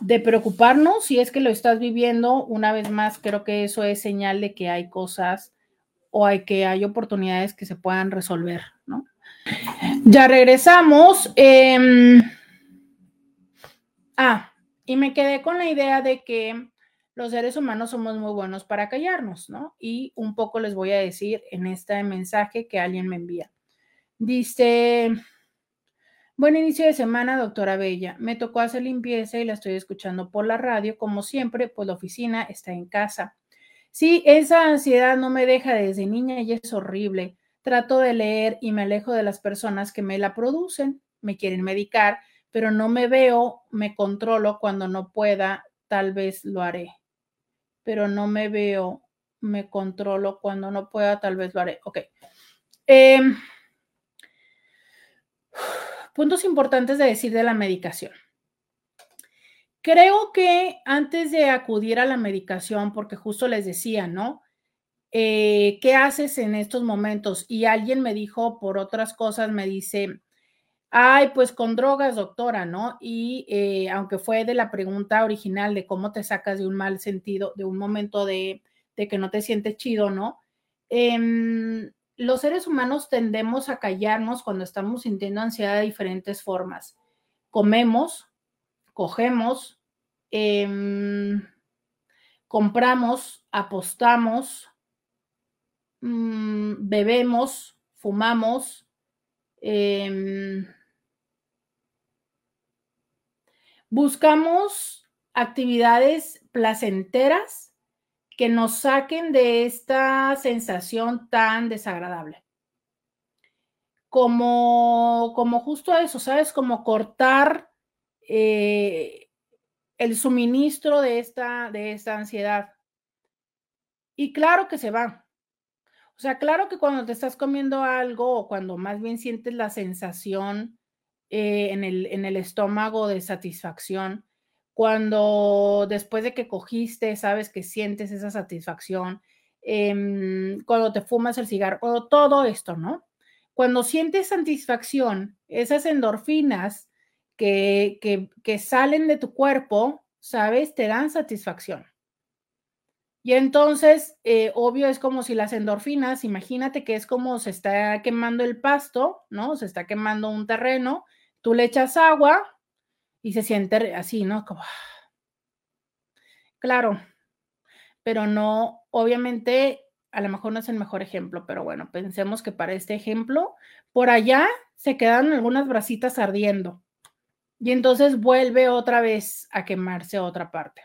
de preocuparnos. Si es que lo estás viviendo, una vez más, creo que eso es señal de que hay cosas o hay que hay oportunidades que se puedan resolver, ¿no? Ya regresamos. Em, ah, y me quedé con la idea de que los seres humanos somos muy buenos para callarnos, ¿no? Y un poco les voy a decir en este mensaje que alguien me envía. Dice, buen inicio de semana, doctora Bella. Me tocó hacer limpieza y la estoy escuchando por la radio. Como siempre, pues la oficina está en casa. Sí, esa ansiedad no me deja desde niña y es horrible. Trato de leer y me alejo de las personas que me la producen. Me quieren medicar, pero no me veo, me controlo cuando no pueda, tal vez lo haré pero no me veo, me controlo cuando no pueda, tal vez lo haré. Ok. Em, puntos importantes de decir de la medicación. Creo que antes de acudir a la medicación, porque justo les decía, ¿no? Eh, ¿Qué haces en estos momentos? Y alguien me dijo por otras cosas, me dice, Ay, pues con drogas, doctora, ¿no? Y eh, aunque fue de la pregunta original de cómo te sacas de un mal sentido, de un momento de, que no te sientes chido, ¿no? Em, los seres humanos tendemos a callarnos cuando estamos sintiendo ansiedad de diferentes formas. Comemos, cogemos, em, compramos, apostamos, mm, bebemos, fumamos. Em, Buscamos actividades placenteras que nos saquen de esta sensación tan desagradable. Como, como justo eso, ¿sabes? Como cortar eh, el suministro de esta, de esta ansiedad. Y claro que se va. O sea, claro que cuando te estás comiendo algo o cuando más bien sientes la sensación eh, en, el, en el estómago de satisfacción, cuando después de que cogiste, sabes que sientes esa satisfacción, em, cuando te fumas el cigarro, todo esto, ¿no? Cuando sientes satisfacción, esas endorfinas que, que, salen de tu cuerpo, ¿sabes? Te dan satisfacción. Y entonces, eh, obvio, es como si las endorfinas, imagínate que es como se está quemando el pasto, ¿no? Se está quemando un terreno Tú le echas agua y se siente así, ¿no? Claro, pero no, obviamente, a lo mejor no es el mejor ejemplo, pero bueno, pensemos que para este ejemplo, por allá se quedan algunas brasitas ardiendo y entonces vuelve otra vez a quemarse otra parte.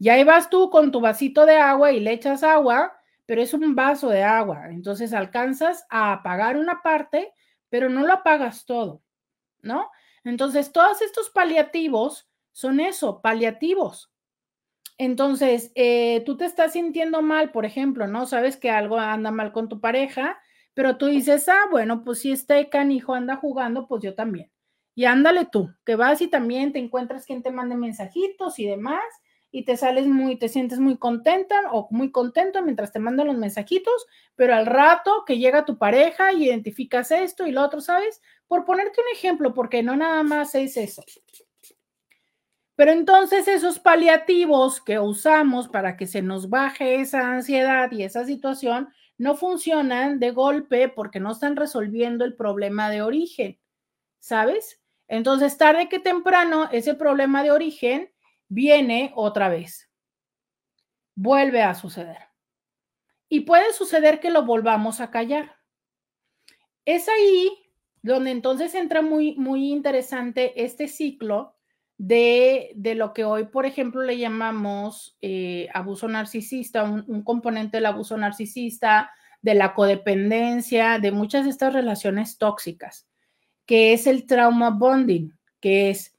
Y ahí vas tú con tu vasito de agua y le echas agua, pero es un vaso de agua. Entonces alcanzas a apagar una parte, pero no lo apagas todo. ¿no? Entonces, todos estos paliativos son eso, paliativos. Entonces, eh, tú te estás sintiendo mal, por ejemplo, ¿no? Sabes que algo anda mal con tu pareja, pero tú dices, ah, bueno, pues si este canijo anda jugando, pues yo también. Y ándale tú, que vas y también te encuentras quien te mande mensajitos y demás, y te sales muy, te sientes muy contenta o muy contento mientras te mandan los mensajitos, pero al rato que llega tu pareja y identificas esto y lo otro, ¿sabes? Por ponerte un ejemplo, porque no nada más es eso. Pero entonces esos paliativos que usamos para que se nos baje esa ansiedad y esa situación no funcionan de golpe porque no están resolviendo el problema de origen, ¿sabes? Entonces, tarde que temprano, ese problema de origen viene otra vez. Vuelve a suceder. Y puede suceder que lo volvamos a callar. Es ahí donde entonces entra muy, muy interesante este ciclo de, lo que hoy, por ejemplo, le llamamos eh, abuso narcisista, un, un componente del abuso narcisista, de la codependencia, de muchas de estas relaciones tóxicas, que es el trauma bonding, que es,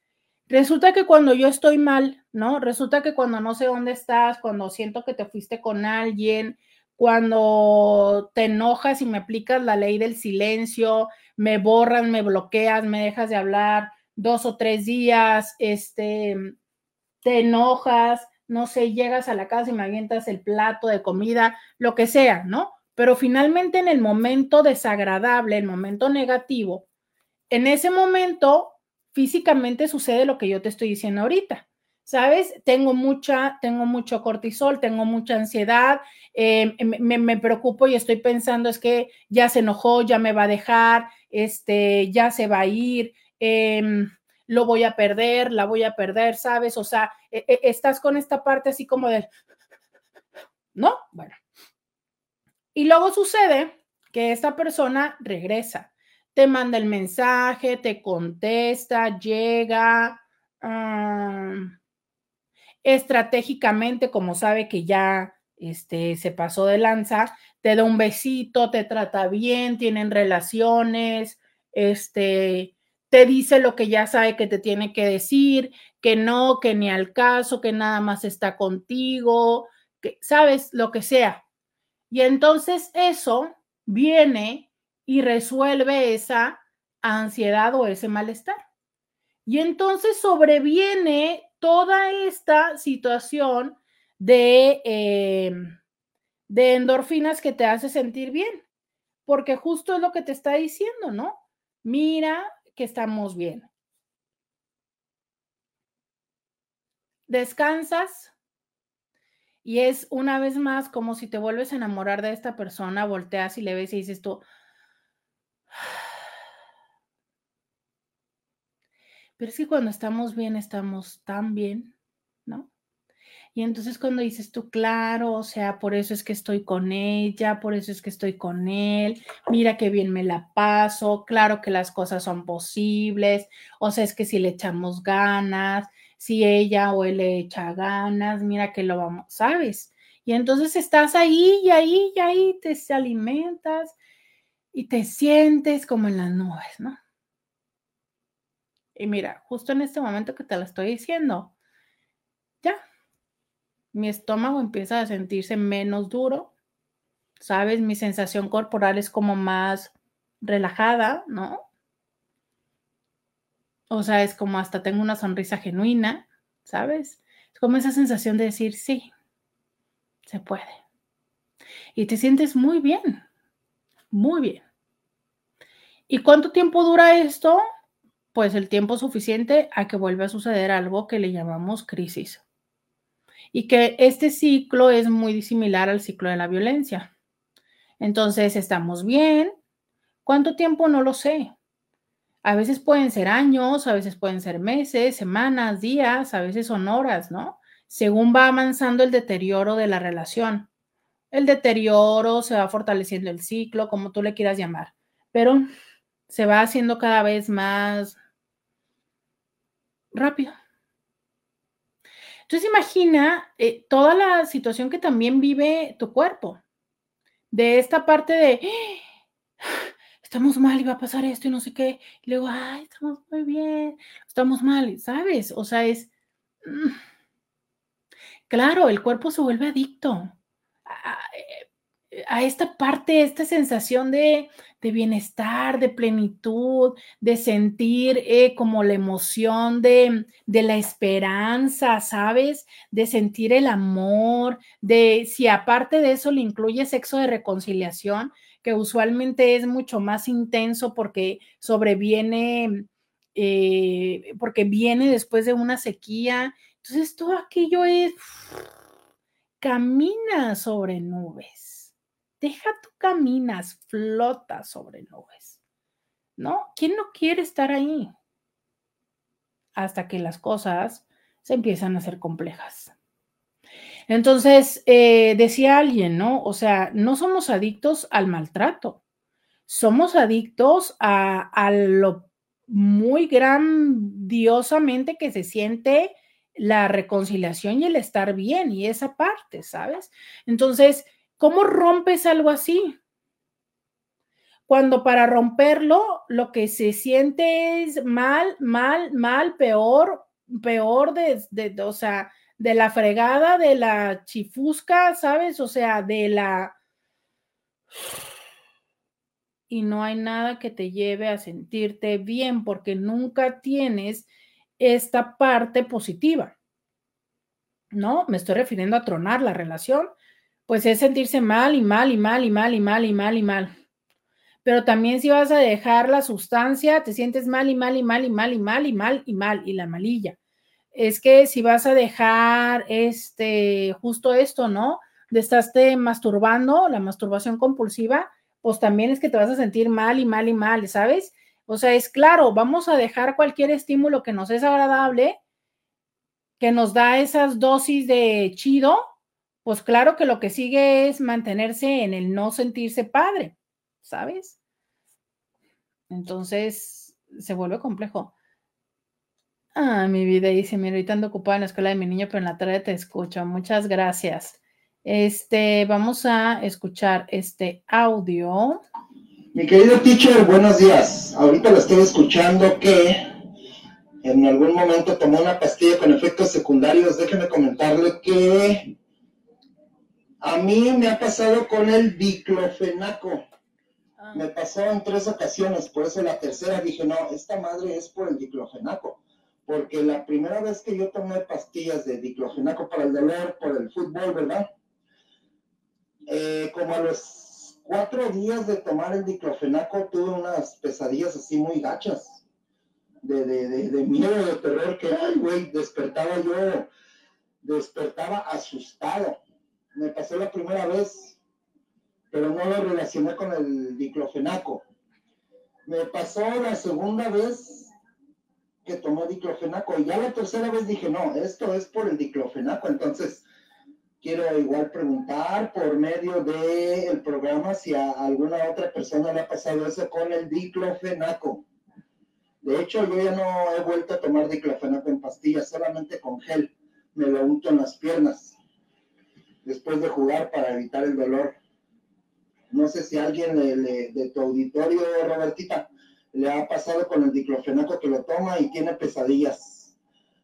resulta que cuando yo estoy mal, ¿no? Resulta que cuando no sé dónde estás, cuando siento que te fuiste con alguien, cuando te enojas y me aplicas la ley del silencio, me borras, me bloqueas, me dejas de hablar dos o tres días, este, te enojas, no sé, llegas a la casa y me avientas el plato de comida, lo que sea, ¿no? Pero finalmente en el momento desagradable, el momento negativo, en ese momento físicamente sucede lo que yo te estoy diciendo ahorita. ¿Sabes? Tengo mucha, tengo mucho cortisol, tengo mucha ansiedad, eh, me, me, preocupo y estoy pensando es que ya se enojó, ya me va a dejar, este, ya se va a ir, em, lo voy a perder, la voy a perder, ¿sabes? O sea, e, e, estás con esta parte así como de, ¿no? Bueno. Y luego sucede que esta persona regresa, te manda el mensaje, te contesta, llega, estratégicamente, como sabe que ya este, se pasó de lanza, te da un besito, te trata bien, tienen relaciones, este, te dice lo que ya sabe que te tiene que decir, que no, que ni al caso, que nada más está contigo, que sabes lo que sea. Y entonces eso viene y resuelve esa ansiedad o ese malestar. Y entonces sobreviene toda esta situación de, em, de endorfinas que te hace sentir bien, porque justo es lo que te está diciendo, ¿no? Mira que estamos bien. Descansas y es una vez más como si te vuelves a enamorar de esta persona, volteas y le ves y dices tú, pero es que cuando estamos bien, estamos tan bien, ¿no? Y entonces cuando dices tú, claro, o sea, por eso es que estoy con ella, por eso es que estoy con él, mira qué bien me la paso, claro que las cosas son posibles, o sea, es que si le echamos ganas, si ella o él le echa ganas, mira que lo vamos, ¿sabes? Y entonces estás ahí y ahí y ahí te alimentas y te sientes como en las nubes, ¿no? Y mira, justo en este momento que te lo estoy diciendo, ya, mi estómago empieza a sentirse menos duro, ¿sabes? Mi sensación corporal es como más relajada, ¿no? O sea, es como hasta tengo una sonrisa genuina, ¿sabes? Es como esa sensación de decir, sí, se puede. Y te sientes muy bien, muy bien. ¿Y cuánto tiempo dura esto? Pues el tiempo suficiente a que vuelva a suceder algo que le llamamos crisis y que este ciclo es muy similar al ciclo de la violencia. Entonces, estamos bien. ¿Cuánto tiempo? No lo sé. A veces pueden ser años, a veces pueden ser meses, semanas, días, a veces son horas, ¿no? Según va avanzando el deterioro de la relación. El deterioro se va fortaleciendo el ciclo, como tú le quieras llamar, pero se va haciendo cada vez más rápido. Entonces imagina eh, toda la situación que también vive tu cuerpo, de esta parte de, ¡Ah! estamos mal y va a pasar esto y no sé qué, y luego, ay, estamos muy bien, estamos mal, ¿sabes? O sea, es, mm, claro, el cuerpo se vuelve adicto a esta parte, esta sensación de, bienestar, de plenitud, de sentir eh, como la emoción de, de, la esperanza, ¿sabes? De sentir el amor, de si aparte de eso le incluye sexo de reconciliación, que usualmente es mucho más intenso porque sobreviene, eh, porque viene después de una sequía. Entonces todo aquello es, camina sobre nubes deja tú caminas, flotas sobre nubes. ¿No? ¿Quién no quiere estar ahí? Hasta que las cosas se empiezan a hacer complejas. Entonces, eh, decía alguien, ¿no? O sea, no somos adictos al maltrato, somos adictos a lo muy grandiosamente que se siente la reconciliación y el estar bien y esa parte, ¿sabes? Entonces, ¿Cómo rompes algo así? Cuando para romperlo lo que se siente es mal, mal, mal, peor, peor de, o sea, de la fregada, de la chifusca, ¿sabes? O sea, de la... Y no hay nada que te lleve a sentirte bien porque nunca tienes esta parte positiva. ¿No? Me estoy refiriendo a tronar la relación pues es sentirse mal y mal y mal y mal y mal y mal y mal. pero también si vas a dejar la sustancia, te sientes mal y mal y mal y mal y mal y mal y mal y la malilla. Es que si vas a dejar este, justo esto, ¿no? De estarte masturbando, la masturbación compulsiva, pues también es que te vas a sentir mal y mal y mal, ¿sabes? O sea, es claro, vamos a dejar cualquier estímulo que nos es agradable, que nos da esas dosis de chido, pues claro que lo que sigue es mantenerse en el no sentirse padre, ¿sabes? Entonces se vuelve complejo. Ah, mi vida, dice, mi ahorita ando ocupada en la escuela de mi niño, pero en la tarde te escucho. Muchas gracias. Este, vamos a escuchar este audio. Mi querido teacher, buenos días. Ahorita lo estoy escuchando que en algún momento tomó una pastilla con efectos secundarios. Déjeme comentarle que a mí me ha pasado con el diclofenaco. Ah. Me pasó en tres ocasiones, por eso la tercera dije, no, esta madre es por el diclofenaco. Porque la primera vez que yo tomé pastillas de diclofenaco para el dolor, por el fútbol, ¿verdad? Eh, como a los cuatro días de tomar el diclofenaco tuve unas pesadillas así muy gachas, de, de, miedo, de terror, que, ay, güey, despertaba yo, despertaba asustado. Me pasó la primera vez, pero no lo relacioné con el diclofenaco. Me pasó la segunda vez que tomé diclofenaco y ya la tercera vez dije, no, esto es por el diclofenaco, entonces quiero igual preguntar por medio del programa si a alguna otra persona le ha pasado eso con el diclofenaco. De hecho, yo ya no he vuelto a tomar diclofenaco en pastillas, solamente con gel. Me lo unto en las piernas después de jugar para evitar el dolor. No sé si alguien de tu auditorio, Robertita, le ha pasado con el diclofenaco que lo toma y tiene pesadillas.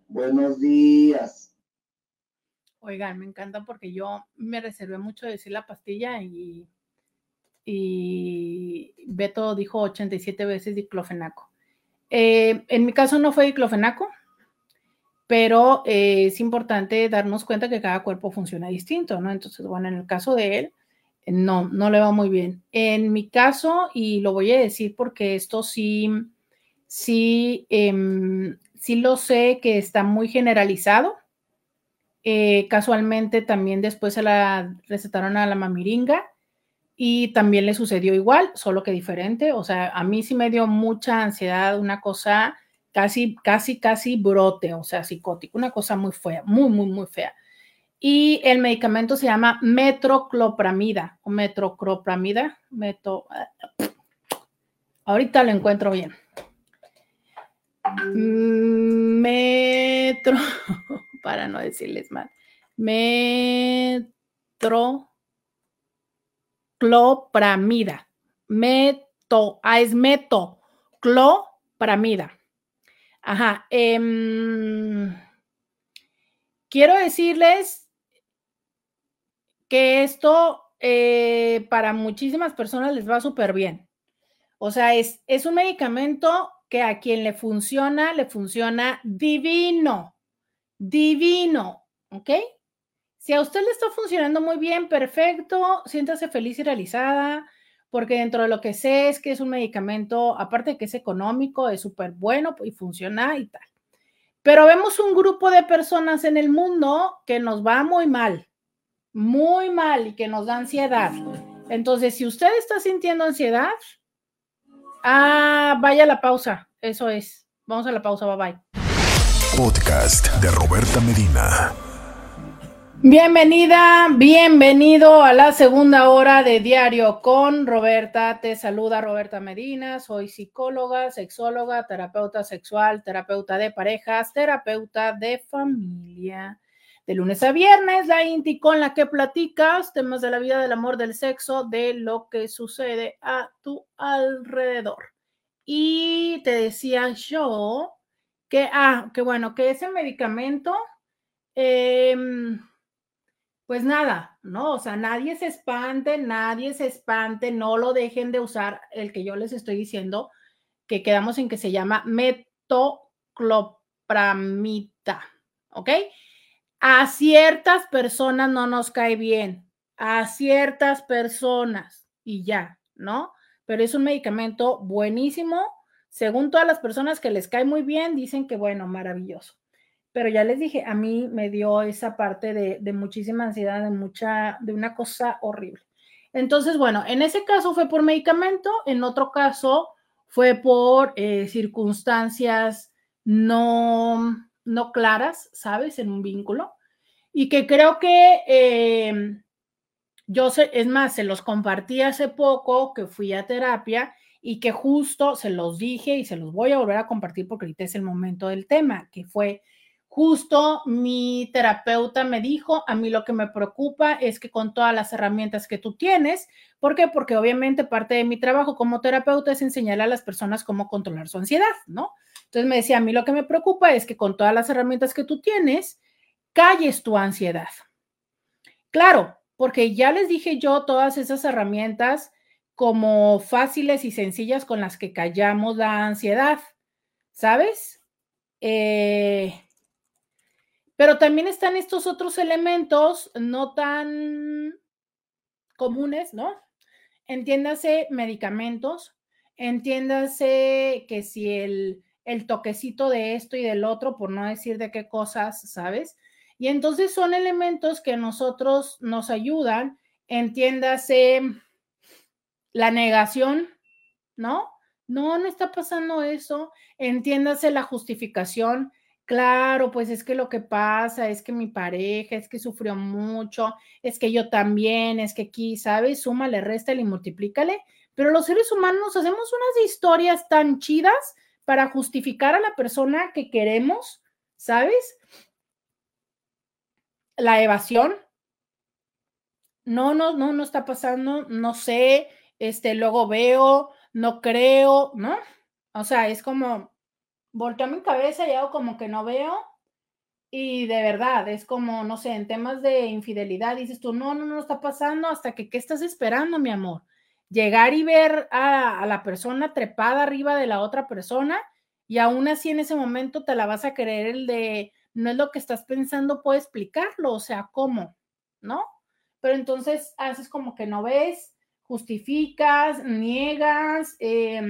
Buenos días. Oigan, me encanta porque yo me reservé mucho de decir la pastilla y, y Beto dijo 87 veces diclofenaco. Eh, en mi caso no fue diclofenaco, pero eh, es importante darnos cuenta que cada cuerpo funciona distinto, ¿no? Entonces, bueno, en el caso de él, no, no le va muy bien. En mi caso, y lo voy a decir porque esto sí, sí, em, sí lo sé que está muy generalizado eh, casualmente también después se la recetaron a la mamiringa y también le sucedió igual, solo que diferente. O sea, a mí sí me dio mucha ansiedad, una cosa casi, casi, casi brote, o sea, psicótico, una cosa muy fea, muy, muy, muy fea. Y el medicamento se llama metroclopramida o metroclopramida. Metro, ahorita lo encuentro bien. Metro para no decirles mal. Metroclopramida. Meto, ah, es metoclopramida. Ajá. Em, quiero decirles que esto eh, para muchísimas personas les va súper bien. O sea, es, es un medicamento que a quien le funciona, le funciona divino divino, ¿ok? Si a usted le está funcionando muy bien, perfecto, siéntase feliz y realizada, porque dentro de lo que sé es que es un medicamento, aparte de que es económico, es súper bueno y funciona y tal. Pero vemos un grupo de personas en el mundo que nos va muy mal, muy mal y que nos da ansiedad. Entonces, si usted está sintiendo ansiedad, ah, vaya a la pausa. Eso es. Vamos a la pausa. Bye bye podcast de Roberta Medina. Bienvenida, bienvenido a la segunda hora de Diario con Roberta. Te saluda Roberta Medina, soy psicóloga, sexóloga, terapeuta sexual, terapeuta de parejas, terapeuta de familia. De lunes a viernes, la INTI con la que platicas temas de la vida, del amor, del sexo, de lo que sucede a tu alrededor. Y te decía yo que, ah, qué bueno, que ese medicamento, em, pues nada, ¿no? O sea, nadie se espante, nadie se espante, no lo dejen de usar el que yo les estoy diciendo, que quedamos en que se llama metoclopramida, ¿ok? A ciertas personas no nos cae bien, a ciertas personas y ya, ¿no? pero es un medicamento buenísimo. Según todas las personas que les cae muy bien, dicen que bueno, maravilloso. Pero ya les dije, a mí me dio esa parte de, muchísima ansiedad, de mucha, de una cosa horrible. Entonces, bueno, en ese caso fue por medicamento, en otro caso fue por eh, circunstancias no, no claras, ¿sabes? En un vínculo. Y que creo que eh, yo sé, es más, se los compartí hace poco que fui a terapia y que justo se los dije y se los voy a volver a compartir porque ahorita es el momento del tema, que fue justo mi terapeuta me dijo, a mí lo que me preocupa es que con todas las herramientas que tú tienes, ¿por qué? Porque obviamente parte de mi trabajo como terapeuta es enseñarle a las personas cómo controlar su ansiedad, ¿no? Entonces me decía, a mí lo que me preocupa es que con todas las herramientas que tú tienes, calles tu ansiedad. Claro, porque ya les dije yo todas esas herramientas como fáciles y sencillas con las que callamos la ansiedad, ¿sabes? Eh, pero también están estos otros elementos no tan comunes, ¿no? Entiéndase medicamentos, entiéndase que si el, el toquecito de esto y del otro, por no decir de qué cosas, ¿sabes? Y entonces son elementos que nosotros nos ayudan, entiéndase la negación, ¿no? No, no está pasando eso. Entiéndase la justificación. Claro, pues es que lo que pasa es que mi pareja es que sufrió mucho, es que yo también, es que aquí, ¿sabes? Súmale, réstale y multiplícale. Pero los seres humanos hacemos unas historias tan chidas para justificar a la persona que queremos, ¿sabes? La evasión. No, no, no, no está pasando, no sé, este, luego veo, no creo, ¿no? O sea, es como, volteo mi cabeza y hago como que no veo. Y de verdad, es como, no sé, en temas de infidelidad, dices tú, no, no, no está pasando hasta que, ¿qué estás esperando, mi amor? Llegar y ver a, a la persona trepada arriba de la otra persona y aún así en ese momento te la vas a creer el de, no es lo que estás pensando, puedo explicarlo, o sea, ¿cómo? ¿No? Pero entonces haces como que no ves, justificas, niegas, eh,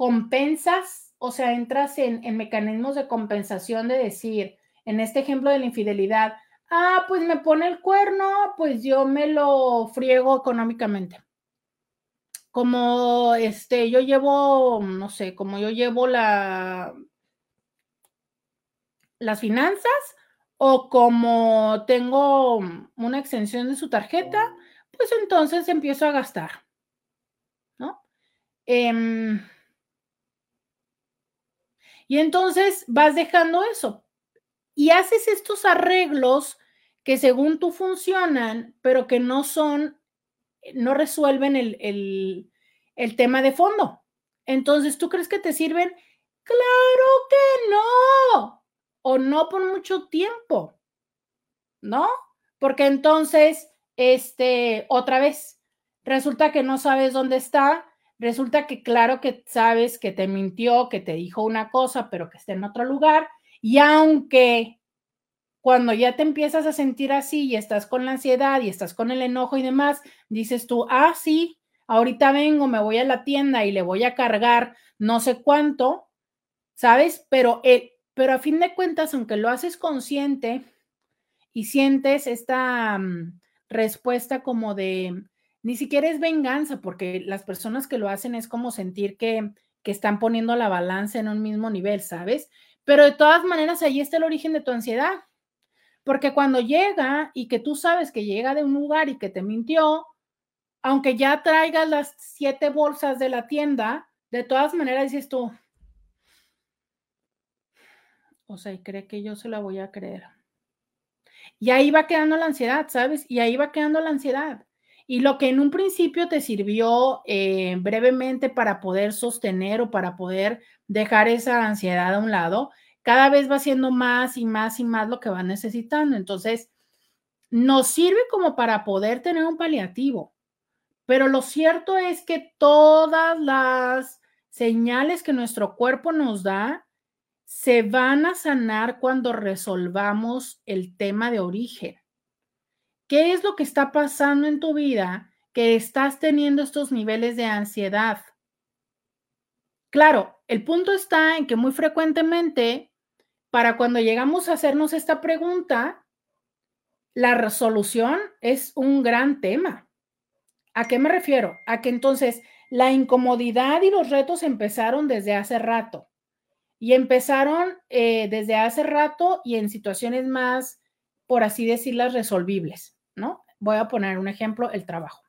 compensas, o sea, entras en, en, mecanismos de compensación de decir, en este ejemplo de la infidelidad, ah, pues me pone el cuerno, pues yo me lo friego económicamente. Como este, yo llevo, no sé, como yo llevo la, las finanzas, o como tengo una extensión de su tarjeta, pues entonces empiezo a gastar, ¿no? Eh, y entonces vas dejando eso y haces estos arreglos que según tú funcionan, pero que no son, no resuelven el, el, el tema de fondo. Entonces, ¿tú crees que te sirven? Claro que no. O no por mucho tiempo. ¿No? Porque entonces, este, otra vez, resulta que no sabes dónde está, Resulta que claro que sabes que te mintió, que te dijo una cosa, pero que está en otro lugar. Y aunque cuando ya te empiezas a sentir así y estás con la ansiedad y estás con el enojo y demás, dices tú, ah, sí, ahorita vengo, me voy a la tienda y le voy a cargar no sé cuánto, ¿sabes? Pero, eh, pero a fin de cuentas, aunque lo haces consciente y sientes esta um, respuesta como de, ni siquiera es venganza, porque las personas que lo hacen es como sentir que, que están poniendo la balanza en un mismo nivel, ¿sabes? Pero de todas maneras, ahí está el origen de tu ansiedad. Porque cuando llega y que tú sabes que llega de un lugar y que te mintió, aunque ya traigas las siete bolsas de la tienda, de todas maneras dices tú, o sea, y cree que yo se la voy a creer. Y ahí va quedando la ansiedad, ¿sabes? Y ahí va quedando la ansiedad. Y lo que en un principio te sirvió eh, brevemente para poder sostener o para poder dejar esa ansiedad a un lado, cada vez va siendo más y más y más lo que va necesitando. Entonces, nos sirve como para poder tener un paliativo. Pero lo cierto es que todas las señales que nuestro cuerpo nos da se van a sanar cuando resolvamos el tema de origen. ¿Qué es lo que está pasando en tu vida que estás teniendo estos niveles de ansiedad. Claro, el punto está en que muy frecuentemente, para cuando llegamos a hacernos esta pregunta, la resolución es un gran tema. ¿A qué me refiero? A que entonces la incomodidad y los retos empezaron desde hace rato. Y empezaron eh, desde hace rato y en situaciones más, por así decirlas, resolvibles, ¿no? Voy a poner un ejemplo, el trabajo.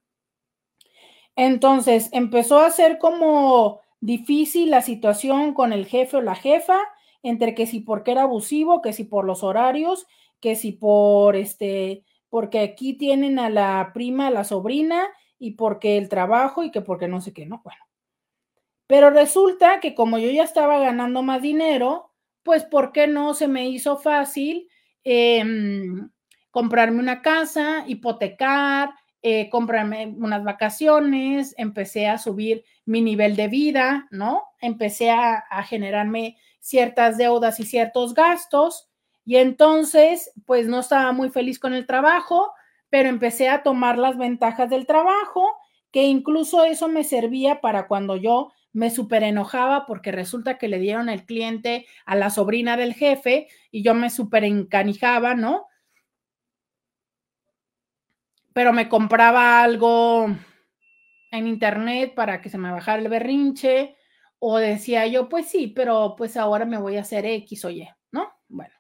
Entonces, empezó a ser como difícil la situación con el jefe o la jefa, entre que si porque era abusivo, que si por los horarios, que si por este, porque aquí tienen a la prima, a la sobrina, y porque el trabajo y que porque no sé qué, ¿no? Bueno. Pero resulta que como yo ya estaba ganando más dinero, pues ¿por qué no se me hizo fácil em, comprarme una casa, hipotecar, eh, comprarme unas vacaciones, empecé a subir mi nivel de vida, ¿no? Empecé a, a generarme ciertas deudas y ciertos gastos y entonces, pues no estaba muy feliz con el trabajo, pero empecé a tomar las ventajas del trabajo, que incluso eso me servía para cuando yo me súper enojaba porque resulta que le dieron el cliente a la sobrina del jefe y yo me súper encanijaba, ¿no? Pero me compraba algo en internet para que se me bajara el berrinche o decía yo, pues sí, pero pues ahora me voy a hacer X o Y, ¿no? Bueno.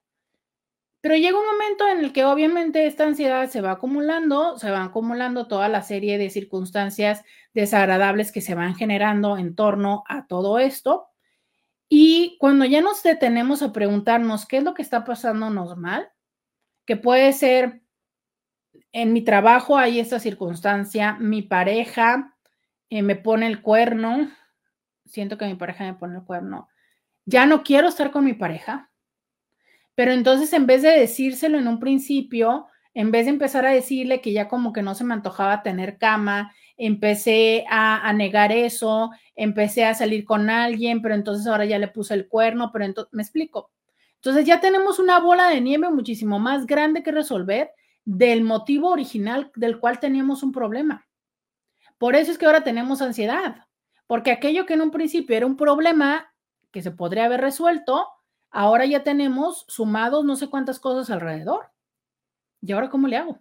Pero llega un momento en el que obviamente esta ansiedad se va acumulando, se va acumulando toda la serie de circunstancias desagradables que se van generando en torno a todo esto. Y cuando ya nos detenemos a preguntarnos qué es lo que está pasándonos mal, que puede ser en mi trabajo hay esta circunstancia, mi pareja eh, me pone el cuerno, siento que mi pareja me pone el cuerno, ya no quiero estar con mi pareja, pero entonces en vez de decírselo en un principio, en vez de empezar a decirle que ya como que no se me antojaba tener cama, empecé a, negar eso, empecé a salir con alguien, pero entonces ahora ya le puse el cuerno, pero entonces, me explico. Entonces ya tenemos una bola de nieve muchísimo más grande que resolver del motivo original del cual teníamos un problema. Por eso es que ahora tenemos ansiedad, porque aquello que en un principio era un problema que se podría haber resuelto, ahora ya tenemos sumados no sé cuántas cosas alrededor. ¿Y ahora cómo le hago?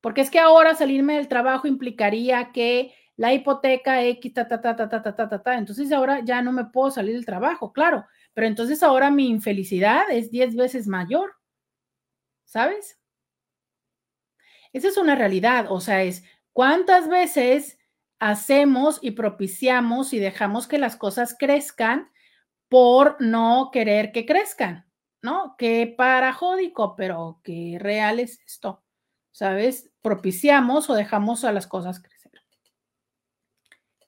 Porque es que ahora salirme del trabajo implicaría que la hipoteca X, ta, ta, ta, ta, ta, ta, ta, ta. Entonces ahora ya no me puedo salir del trabajo, claro. Pero entonces ahora mi infelicidad es 10 veces mayor. ¿Sabes? Esa es una realidad. O sea, es cuántas veces hacemos y propiciamos y dejamos que las cosas crezcan por no querer que crezcan, ¿no? Qué parajódico, pero qué real es esto, ¿sabes? Propiciamos o dejamos a las cosas crecer.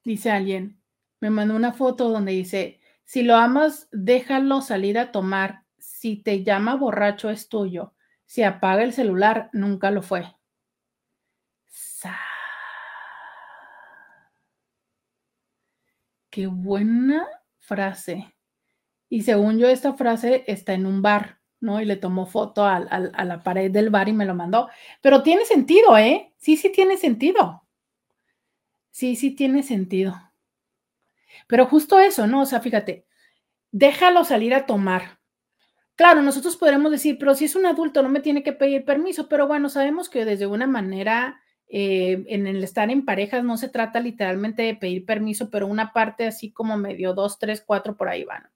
Dice alguien, me mandó una foto donde dice, si lo amas, déjalo salir a tomar. Si te llama borracho es tuyo. Si apaga el celular, nunca lo fue. Qué buena frase. Y según yo, esta frase está en un bar, ¿no? Y le tomó foto a, la pared del bar y me lo mandó. Pero tiene sentido, ¿eh? Sí, sí tiene sentido. Sí, sí tiene sentido. Pero justo eso, ¿no? O sea, fíjate, déjalo salir a tomar. Claro, nosotros podremos decir, pero si es un adulto no me tiene que pedir permiso, pero bueno, sabemos que desde una manera eh, en el estar en parejas no se trata literalmente de pedir permiso, pero una parte así como medio dos, tres, cuatro por ahí van.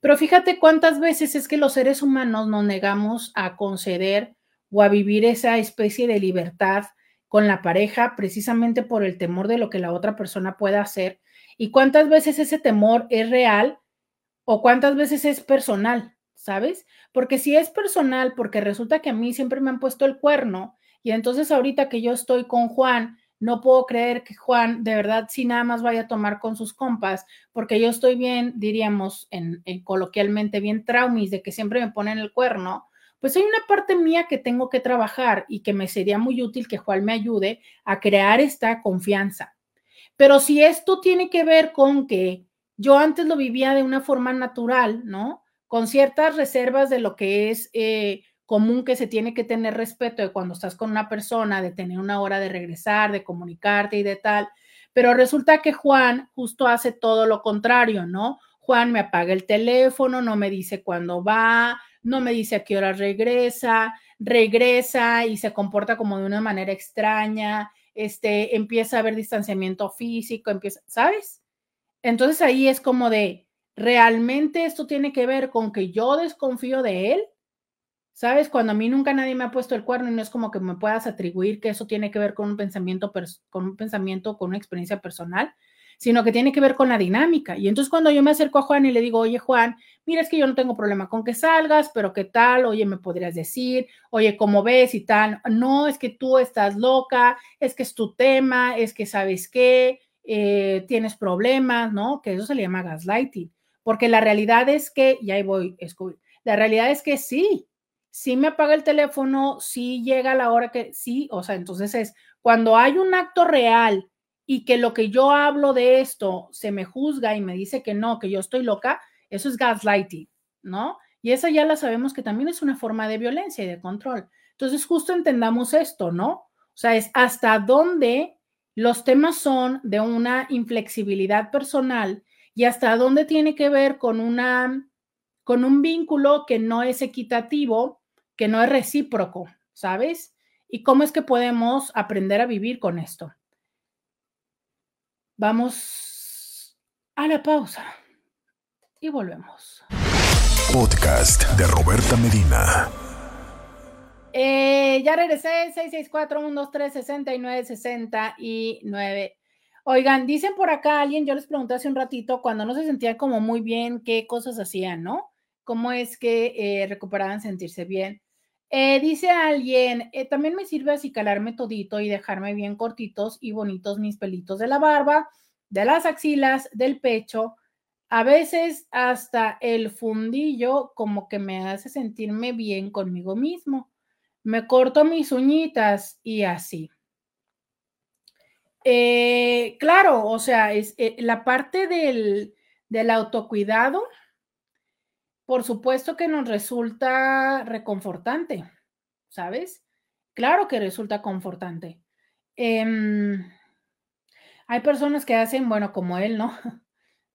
Pero fíjate cuántas veces es que los seres humanos nos negamos a conceder o a vivir esa especie de libertad con la pareja precisamente por el temor de lo que la otra persona pueda hacer y cuántas veces ese temor es real o cuántas veces es personal, ¿sabes? Porque si es personal, porque resulta que a mí siempre me han puesto el cuerno y entonces ahorita que yo estoy con Juan no puedo creer que Juan de verdad sí nada más vaya a tomar con sus compas, porque yo estoy bien, diríamos en, coloquialmente, bien traumis de que siempre me ponen el cuerno, pues hay una parte mía que tengo que trabajar y que me sería muy útil que Juan me ayude a crear esta confianza. Pero si esto tiene que ver con que yo antes lo vivía de una forma natural, ¿no? Con ciertas reservas de lo que es eh, común que se tiene que tener respeto de cuando estás con una persona, de tener una hora de regresar, de comunicarte y de tal. Pero resulta que Juan justo hace todo lo contrario, ¿no? Juan me apaga el teléfono, no me dice cuándo va, no me dice a qué hora regresa, regresa y se comporta como de una manera extraña, este, empieza a haber distanciamiento físico, empieza, ¿sabes? Entonces ahí es como de, ¿realmente esto tiene que ver con que yo desconfío de él? ¿Sabes? Cuando a mí nunca nadie me ha puesto el cuerno y no es como que me puedas atribuir que eso tiene que ver con un pensamiento, con un pensamiento, con una experiencia personal, sino que tiene que ver con la dinámica. Y entonces cuando yo me acerco a Juan y le digo, oye Juan, mira, es que yo no tengo problema con que salgas, pero ¿qué tal? Oye, me podrías decir, oye, ¿cómo ves y tal? No, es que tú estás loca, es que es tu tema, es que sabes qué, eh, tienes problemas, ¿no? Que eso se le llama gaslighting, porque la realidad es que, y ahí voy, la realidad es que sí, sí me apaga el teléfono, sí llega la hora que sí, o sea, entonces es cuando hay un acto real y que lo que yo hablo de esto se me juzga y me dice que no, que yo estoy loca, eso es gaslighting, ¿no? Y esa ya la sabemos que también es una forma de violencia y de control. Entonces, justo entendamos esto, ¿no? O sea, es hasta dónde los temas son de una inflexibilidad personal y hasta dónde tiene que ver con una con un vínculo que no es equitativo, que no es recíproco, ¿sabes? Y cómo es que podemos aprender a vivir con esto. Vamos a la pausa y volvemos. Podcast de Roberta Medina. Eh, ya regresé, 664-123-6969. Oigan, dicen por acá alguien, yo les pregunté hace un ratito, cuando no se sentían como muy bien, qué cosas hacían, ¿no? ¿Cómo es que eh, recuperaban sentirse bien? Eh, dice alguien, también me sirve acicalarme todito y dejarme bien cortitos y bonitos mis pelitos de la barba, de las axilas, del pecho, a veces hasta el fundillo como que me hace sentirme bien conmigo mismo. Me corto mis uñitas y así. Eh, claro, o sea, es eh, la parte del, del autocuidado, por supuesto que nos resulta reconfortante, ¿sabes? Claro que resulta confortante. Em, hay personas que hacen, bueno, como él, ¿no?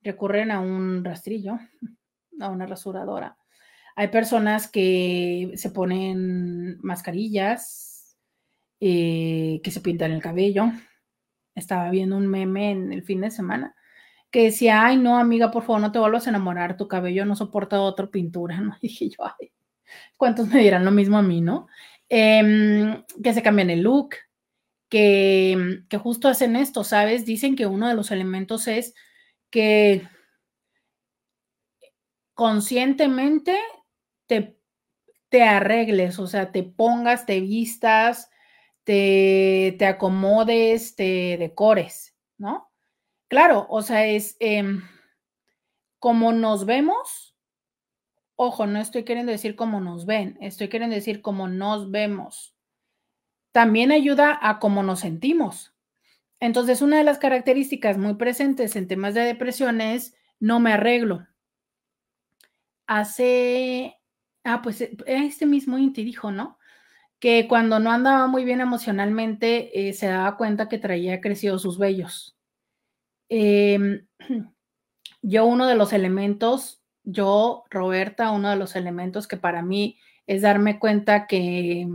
Recurren a un rastrillo, a una rasuradora. Hay personas que se ponen mascarillas, eh, que se pintan el cabello. Estaba viendo un meme en el fin de semana que decía, ay, no, amiga, por favor, no te vuelvas a enamorar, tu cabello no soporta otra pintura, ¿no? Dije yo, ay, ¿cuántos me dirán lo mismo a mí, no? Em, que se cambian el look, que, que justo hacen esto, ¿sabes? Dicen que uno de los elementos es que conscientemente te, te arregles, o sea, te pongas, te vistas, te, te acomodes, te decores, ¿no? Claro, o sea, es em, como nos vemos, ojo, no estoy queriendo decir cómo nos ven, estoy queriendo decir cómo nos vemos. También ayuda a cómo nos sentimos. Entonces, una de las características muy presentes en temas de depresión es no me arreglo. Hace, ah, pues eh, este mismo Inti dijo, ¿no? Que cuando no andaba muy bien emocionalmente, eh, se daba cuenta que traía crecidos sus vellos. Em, yo uno de los elementos, yo, Roberta, uno de los elementos que para mí es darme cuenta que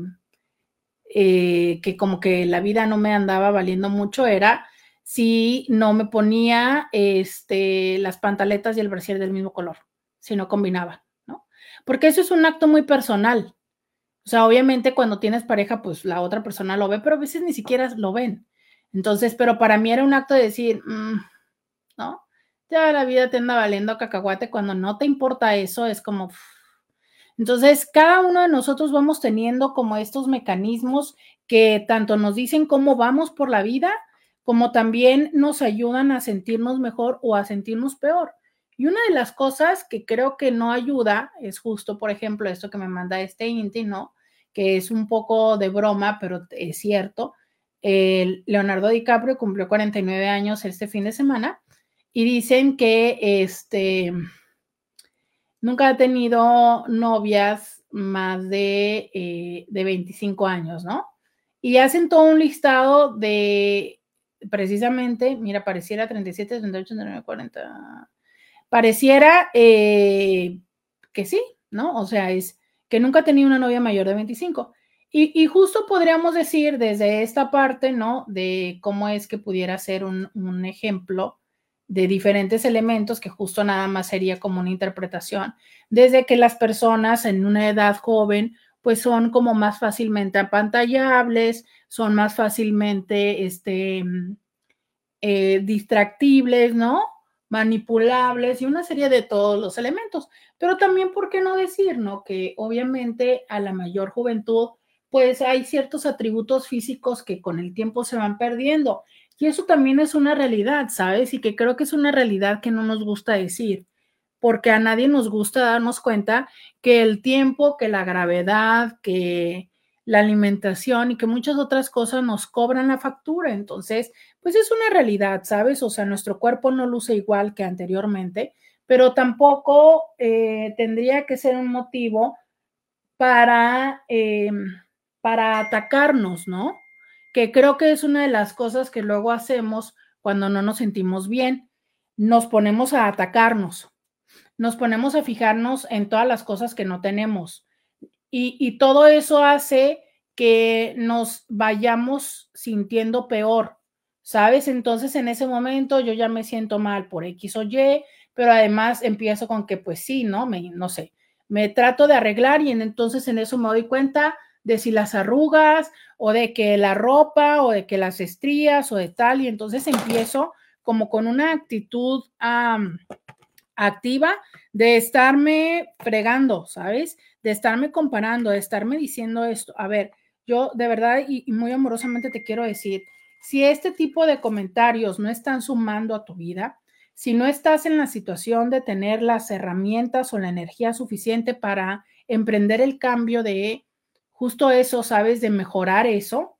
eh, que como que la vida no me andaba valiendo mucho era si no me ponía este, las pantaletas y el brasier del mismo color, si no combinaba, ¿no? Porque eso es un acto muy personal. O sea, obviamente cuando tienes pareja, pues la otra persona lo ve, pero a veces ni siquiera lo ven. Entonces, pero para mí era un acto de decir, mm, ¿no? Ya la vida te anda valiendo cacahuate cuando no te importa eso, es como, entonces, cada uno de nosotros vamos teniendo como estos mecanismos que tanto nos dicen cómo vamos por la vida, como también nos ayudan a sentirnos mejor o a sentirnos peor. Y una de las cosas que creo que no ayuda es justo, por ejemplo, esto que me manda este Inti, ¿no? Que es un poco de broma, pero es cierto. Leonardo DiCaprio cumplió 49 años este fin de semana y dicen que este Nunca he tenido novias más de, eh, de 25 años, ¿no? Y hacen todo un listado de precisamente, mira, pareciera 37, 38, 39, 40. Pareciera eh, que sí, ¿no? O sea, es que nunca ha tenido una novia mayor de 25. Y, justo podríamos decir desde esta parte, ¿no? De cómo es que pudiera ser un, un, ejemplo de diferentes elementos que justo nada más sería como una interpretación, desde que las personas en una edad joven pues son como más fácilmente apantallables, son más fácilmente este, mm, eh, distractibles, ¿no? Manipulables y una serie de todos los elementos. Pero también, ¿por qué no decir, ¿no? Que obviamente a la mayor juventud, pues hay ciertos atributos físicos que con el tiempo se van perdiendo. Y eso también es una realidad, ¿sabes? Y que creo que es una realidad que no nos gusta decir porque a nadie nos gusta darnos cuenta que el tiempo, que la gravedad, que la alimentación y que muchas otras cosas nos cobran la factura. Entonces, pues es una realidad, ¿sabes? O sea, nuestro cuerpo no luce igual que anteriormente, pero tampoco eh, tendría que ser un motivo para, em, para atacarnos, ¿no? Que creo que es una de las cosas que luego hacemos cuando no nos sentimos bien. Nos ponemos a atacarnos, nos ponemos a fijarnos en todas las cosas que no tenemos. Y, todo eso hace que nos vayamos sintiendo peor, ¿sabes? Entonces en ese momento yo ya me siento mal por X o Y, pero además empiezo con que pues sí, ¿no? Me, no sé, me trato de arreglar y entonces en eso me doy cuenta de si las arrugas o de que la ropa o de que las estrías o de tal y entonces empiezo como con una actitud activa de estarme fregando, ¿sabes? De estarme comparando, de estarme diciendo esto. A ver, yo de verdad y, muy amorosamente te quiero decir, si este tipo de comentarios no están sumando a tu vida, si no estás en la situación de tener las herramientas o la energía suficiente para emprender el cambio de justo eso, ¿sabes? De mejorar eso,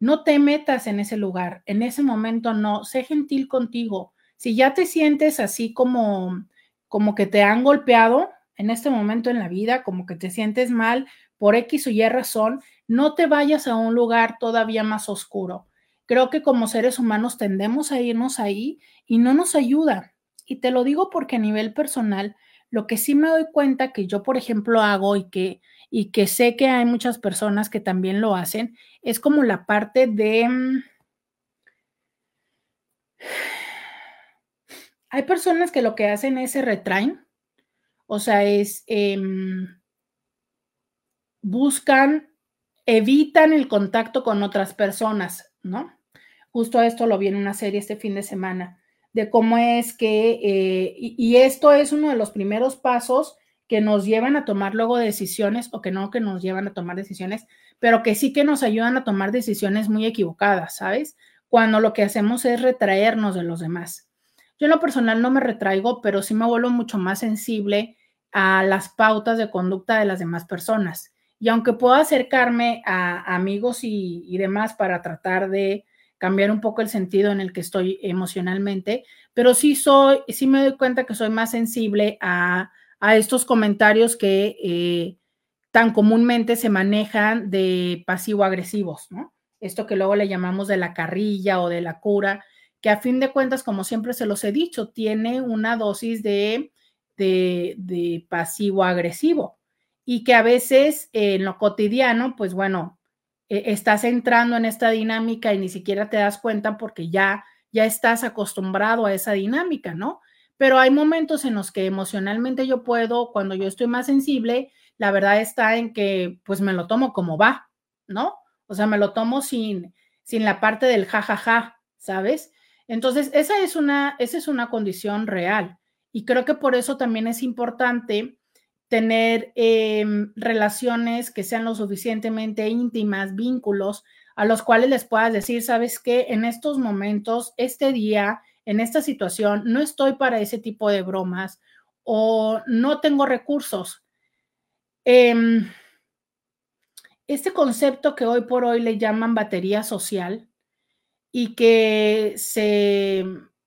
no te metas en ese lugar, en ese momento no, sé gentil contigo. Si ya te sientes así como como que te han golpeado en este momento en la vida, como que te sientes mal por X o Y razón, no te vayas a un lugar todavía más oscuro. Creo que como seres humanos tendemos a irnos ahí y no nos ayuda. Y te lo digo porque a nivel personal, lo que sí me doy cuenta que yo, por ejemplo, hago y que, y que sé que hay muchas personas que también lo hacen, es como la parte de mm, hay personas que lo que hacen es se retraen, o sea, es em, buscan, evitan el contacto con otras personas, ¿no? Justo esto lo vi en una serie este fin de semana, de cómo es que, eh, y, esto es uno de los primeros pasos que nos llevan a tomar luego decisiones, o que no que nos llevan a tomar decisiones, pero que sí que nos ayudan a tomar decisiones muy equivocadas, ¿sabes? Cuando lo que hacemos es retraernos de los demás. Yo en lo personal no me retraigo, pero sí me vuelvo mucho más sensible a las pautas de conducta de las demás personas. Y aunque puedo acercarme a amigos y, demás para tratar de cambiar un poco el sentido en el que estoy emocionalmente, pero sí soy, sí me doy cuenta que soy más sensible a, estos comentarios que eh, tan comúnmente se manejan de pasivo-agresivos, ¿no? Esto que luego le llamamos de la carrilla o de la cura, que a fin de cuentas, como siempre se los he dicho, tiene una dosis de, de, pasivo-agresivo y que a veces en lo cotidiano, pues bueno, e, estás entrando en esta dinámica y ni siquiera te das cuenta porque ya, ya estás acostumbrado a esa dinámica, ¿no? Pero hay momentos en los que emocionalmente yo puedo, cuando yo estoy más sensible, la verdad está en que pues me lo tomo como va, ¿no? O sea, me lo tomo sin, sin la parte del jajaja, ja, ja, ¿sabes? Entonces, esa es una, esa es una condición real. Y creo que por eso también es importante tener em, relaciones que sean lo suficientemente íntimas, vínculos a los cuales les puedas decir, sabes que en estos momentos, este día, en esta situación, no estoy para ese tipo de bromas o no tengo recursos. Em, este concepto que hoy por hoy le llaman batería social, y que se,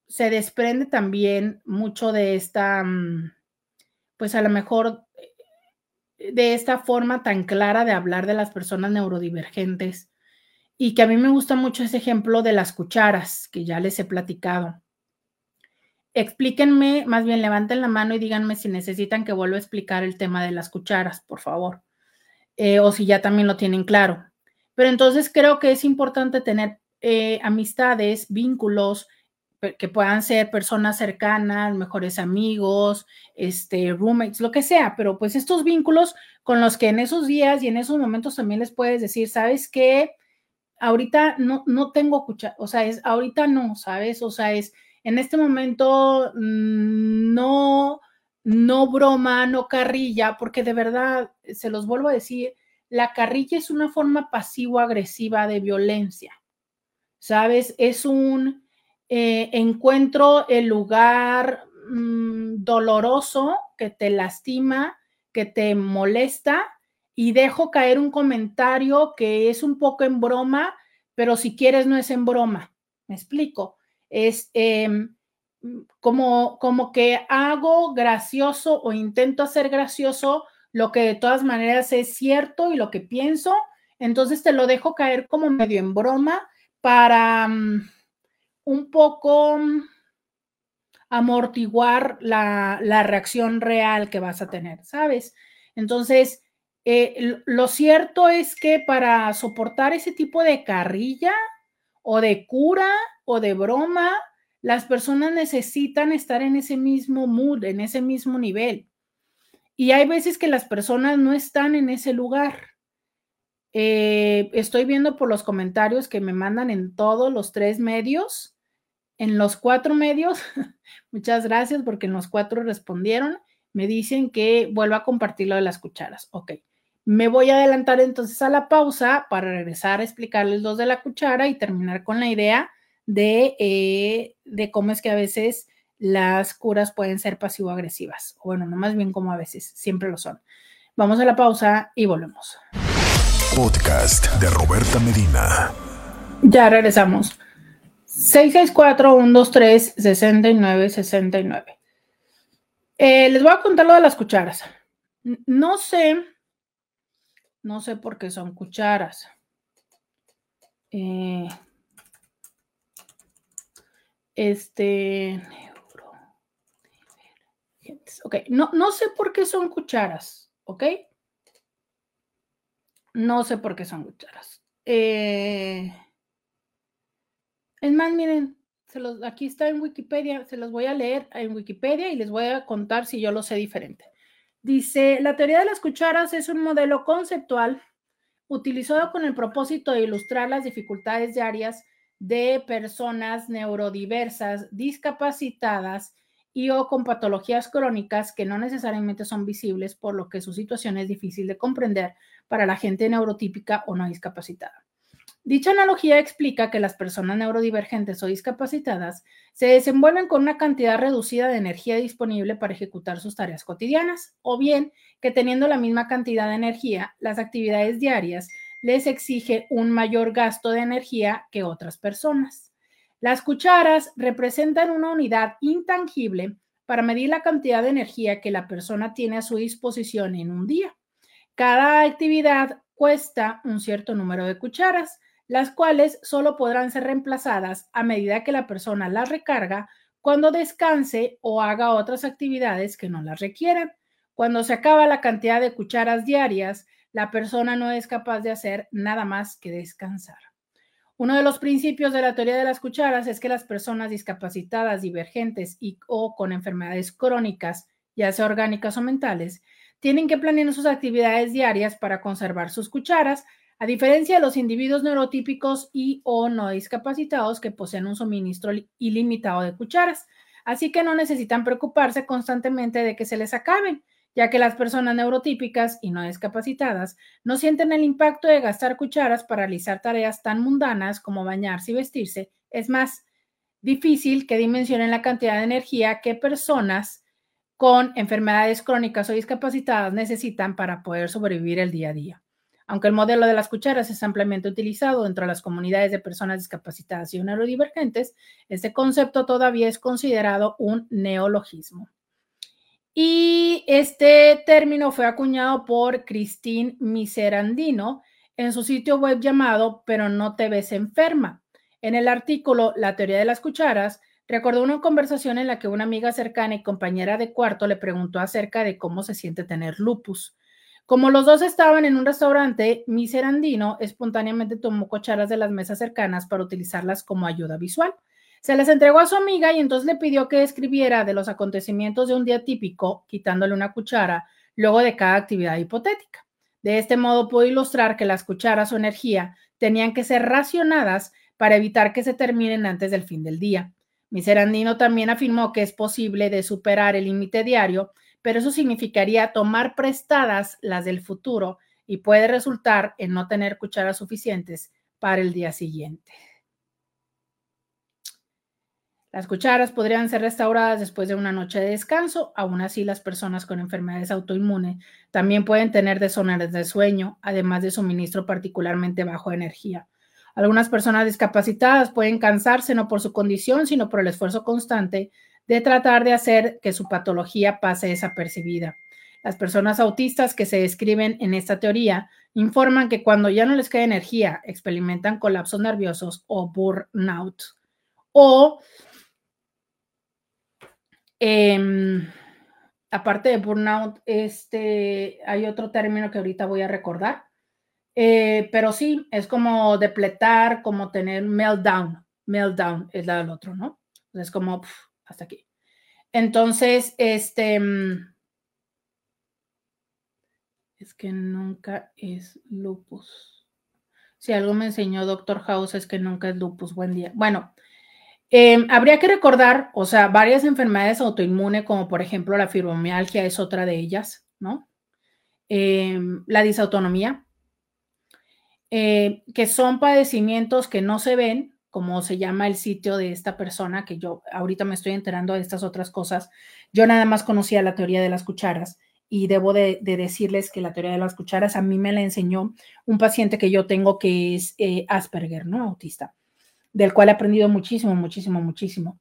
se desprende también mucho de esta, mm, pues a lo mejor de esta forma tan clara de hablar de las personas neurodivergentes y que a mí me gusta mucho ese ejemplo de las cucharas que ya les he platicado. Explíquenme, más bien levanten la mano y díganme si necesitan que vuelva a explicar el tema de las cucharas, por favor, eh, o si ya también lo tienen claro. Pero entonces creo que es importante tener eh, amistades, vínculos, que puedan ser personas cercanas, mejores amigos, este, roommates, lo que sea, pero pues estos vínculos con los que en esos días y en esos momentos también les puedes decir, ¿sabes qué? Ahorita no, no tengo cuchara, o sea, es ahorita no, ¿sabes? O sea, es en este momento mm, no, no broma, no carrilla, porque de verdad, se los vuelvo a decir, la carrilla es una forma pasivo-agresiva de violencia, ¿sabes? Es un eh, encuentro el lugar mm, doloroso que te lastima, que te molesta y dejo caer un comentario que es un poco en broma, pero si quieres no es en broma. Me explico. Es em, como, como que hago gracioso o intento hacer gracioso lo que de todas maneras es cierto y lo que pienso. Entonces te lo dejo caer como medio en broma para... Mm, un poco mm, amortiguar la, reacción real que vas a tener, ¿sabes? Entonces, eh, lo cierto es que para soportar ese tipo de carrilla o de cura o de broma, las personas necesitan estar en ese mismo mood, en ese mismo nivel. Y hay veces que las personas no están en ese lugar. Eh, estoy viendo por los comentarios que me mandan en todos los tres medios en los cuatro medios, muchas gracias porque en los cuatro respondieron, me dicen que vuelva a compartir lo de las cucharas. Ok, me voy a adelantar entonces a la pausa para regresar a explicarles los de la cuchara y terminar con la idea de, eh, de cómo es que a veces las curas pueden ser pasivo-agresivas. Bueno, no más bien como a veces, siempre lo son. Vamos a la pausa y volvemos. Podcast de Roberta Medina. Ya regresamos. 664-123-6969. Eh, les voy a contar lo de las cucharas. No sé, no sé por qué son cucharas. Eh, este. Ok, no, no sé por qué son cucharas, ¿ok? No sé por qué son cucharas. Eh, es más, miren, se los, aquí está en Wikipedia, se los voy a leer en Wikipedia y les voy a contar si yo lo sé diferente. Dice, la teoría de las cucharas es un modelo conceptual utilizado con el propósito de ilustrar las dificultades diarias de personas neurodiversas, discapacitadas y o con patologías crónicas que no necesariamente son visibles, por lo que su situación es difícil de comprender para la gente neurotípica o no discapacitada. Dicha analogía explica que las personas neurodivergentes o discapacitadas se desenvuelven con una cantidad reducida de energía disponible para ejecutar sus tareas cotidianas, o bien que teniendo la misma cantidad de energía, las actividades diarias les exige un mayor gasto de energía que otras personas. Las cucharas representan una unidad intangible para medir la cantidad de energía que la persona tiene a su disposición en un día. Cada actividad cuesta un cierto número de cucharas, las cuales solo podrán ser reemplazadas a medida que la persona las recarga cuando descanse o haga otras actividades que no las requieran. Cuando se acaba la cantidad de cucharas diarias, la persona no es capaz de hacer nada más que descansar. Uno de los principios de la teoría de las cucharas es que las personas discapacitadas, divergentes y o con enfermedades crónicas, ya sea orgánicas o mentales, tienen que planear sus actividades diarias para conservar sus cucharas diferencia de los individuos neurotípicos y o no discapacitados que poseen un suministro ilimitado de cucharas, así que no necesitan preocuparse constantemente de que se les acaben, ya que las personas neurotípicas y no discapacitadas no sienten el impacto de gastar cucharas para realizar tareas tan mundanas como bañarse y vestirse. Es más difícil que dimensionen la cantidad de energía que personas con enfermedades crónicas o discapacitadas necesitan para poder sobrevivir el día a día. Aunque el modelo de las cucharas es ampliamente utilizado dentro de las comunidades de personas discapacitadas y neurodivergentes, este concepto todavía es considerado un neologismo. Y este término fue acuñado por Christine Miserandino en su sitio web llamado Pero no te ves enferma. En el artículo La teoría de las cucharas, recordó una conversación en la que una amiga cercana y compañera de cuarto le preguntó acerca de cómo se siente tener lupus. Como los dos estaban en un restaurante, Miserandino espontáneamente tomó cucharas de las mesas cercanas para utilizarlas como ayuda visual. Se les entregó a su amiga y entonces le pidió que escribiera de los acontecimientos de un día típico, quitándole una cuchara, luego de cada actividad hipotética. De este modo pudo ilustrar que las cucharas o energía tenían que ser racionadas para evitar que se terminen antes del fin del día. Miserandino también afirmó que es posible de superar el límite diario, pero eso significaría tomar prestadas las del futuro y puede resultar en no tener cucharas suficientes para el día siguiente. Las cucharas podrían ser restauradas después de una noche de descanso. Aún así, las personas con enfermedades autoinmunes también pueden tener desórdenes de sueño, además de suministro particularmente bajo energía. Algunas personas discapacitadas pueden cansarse no por su condición, sino por el esfuerzo constante de tratar de hacer que su patología pase desapercibida. Las personas autistas que se describen en esta teoría informan que cuando ya no les queda energía, experimentan colapsos nerviosos o burnout. O Em, aparte de burnout, este, hay otro término que ahorita voy a recordar, eh, pero sí, es como depletar, como tener meltdown. Meltdown es la del otro, ¿no? Es como hasta aquí. Entonces, este, mm, es que nunca es lupus. Si algo me enseñó Doctor House es que nunca es lupus. Buen día. Bueno, Em, habría que recordar, o sea, varias enfermedades autoinmunes, como por ejemplo la fibromialgia es otra de ellas, ¿no? Em, la disautonomía, eh, que son padecimientos que no se ven, como se llama el sitio de esta persona, que yo ahorita me estoy enterando de estas otras cosas. Yo nada más conocía la teoría de las cucharas y debo de, decirles que la teoría de las cucharas a mí me la enseñó un paciente que yo tengo que es eh, Asperger, ¿no? Autista del cual he aprendido muchísimo, muchísimo, muchísimo.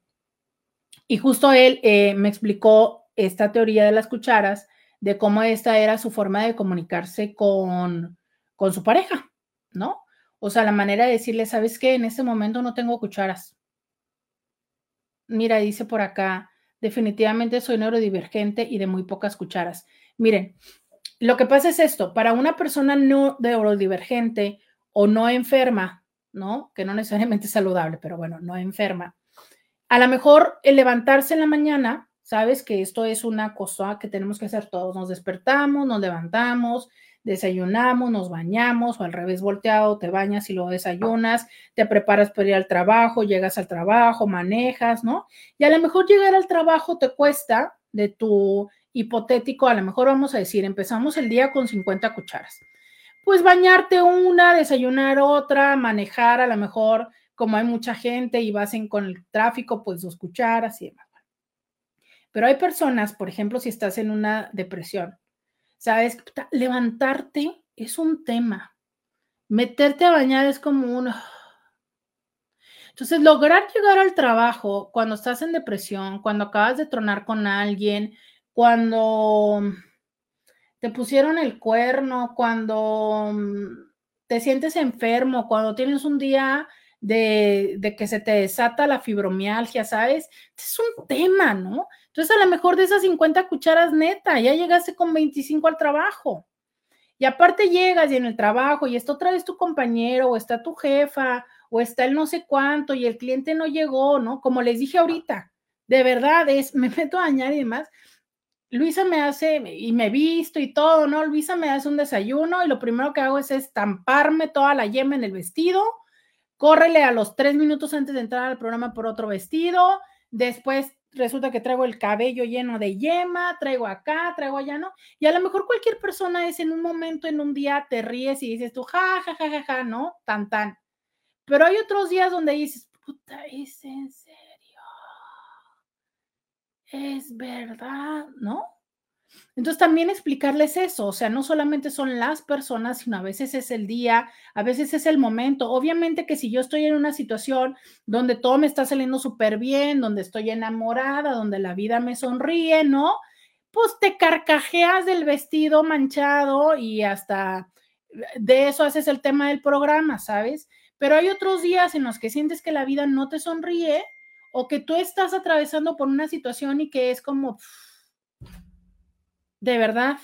Y justo él eh, me explicó esta teoría de las cucharas, de cómo esta era su forma de comunicarse con, con su pareja, ¿no? O sea, la manera de decirle, ¿sabes qué? En este momento no tengo cucharas. Mira, dice por acá, definitivamente soy neurodivergente y de muy pocas cucharas. Miren, lo que pasa es esto, para una persona no neurodivergente o no enferma, ¿no? Que no necesariamente es saludable, pero bueno, no enferma. A lo mejor el levantarse en la mañana, sabes que esto es una cosa que tenemos que hacer todos. Nos despertamos, nos levantamos, desayunamos, nos bañamos o al revés volteado, te bañas y luego desayunas, te preparas para ir al trabajo, llegas al trabajo, manejas, ¿no? Y a lo mejor llegar al trabajo te cuesta de tu hipotético, a lo mejor vamos a decir, empezamos el día con 50 cucharas pues bañarte una, desayunar otra, manejar a lo mejor, como hay mucha gente y vas en, con el tráfico, pues dos cucharas y demás. Pero hay personas, por ejemplo, si estás en una depresión, sabes, levantarte es un tema. Meterte a bañar es como un... Entonces, lograr llegar al trabajo cuando estás en depresión, cuando acabas de tronar con alguien, cuando te pusieron el cuerno, cuando mm, te sientes enfermo, cuando tienes un día de, que se te desata la fibromialgia, ¿sabes? Es un tema, ¿no? Entonces a lo mejor de esas 50 cucharas neta, ya llegaste con 25 al trabajo. Y aparte llegas y en el trabajo y está otra vez tu compañero o está tu jefa o está el no sé cuánto y el cliente no llegó, ¿no? Como les dije ahorita, de verdad es, me meto a dañar y demás, Luisa me hace, y me visto y todo, ¿no? Luisa me hace un desayuno y lo primero que hago es estamparme toda la yema en el vestido, córrele a los tres minutos antes de entrar al programa por otro vestido, después resulta que traigo el cabello lleno de yema, traigo acá, traigo allá, ¿no? Y a lo mejor cualquier persona es en un momento, en un día, te ríes y dices tú, ja, ja, ja, ja, ja, ¿no? Tan, tan. Pero hay otros días donde dices, puta, es en serio es verdad, ¿no? Entonces también explicarles eso, o sea, no solamente son las personas, sino a veces es el día, a veces es el momento. Obviamente que si yo estoy en una situación donde todo me está saliendo súper bien, donde estoy enamorada, donde la vida me sonríe, ¿no? pues te carcajeas del vestido manchado y hasta de eso haces el tema del programa, ¿sabes? Pero hay otros días en los que sientes que la vida no te sonríe o que tú estás atravesando por una situación y que es como, de verdad,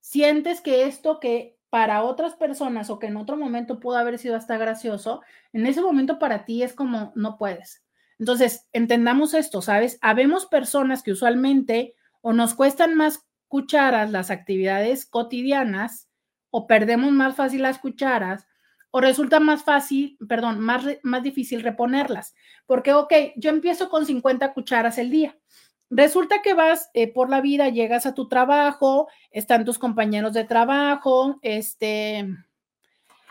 sientes que esto que para otras personas o que en otro momento pudo haber sido hasta gracioso, en ese momento para ti es como, no puedes. Entonces, entendamos esto, ¿sabes? Habemos personas que usualmente o nos cuestan más cucharas las actividades cotidianas o perdemos más fácil las cucharas o resulta más fácil, perdón, más, más difícil reponerlas. Porque, ok, yo empiezo con 50 cucharas el día. Resulta que vas eh, por la vida, llegas a tu trabajo, están tus compañeros de trabajo, este,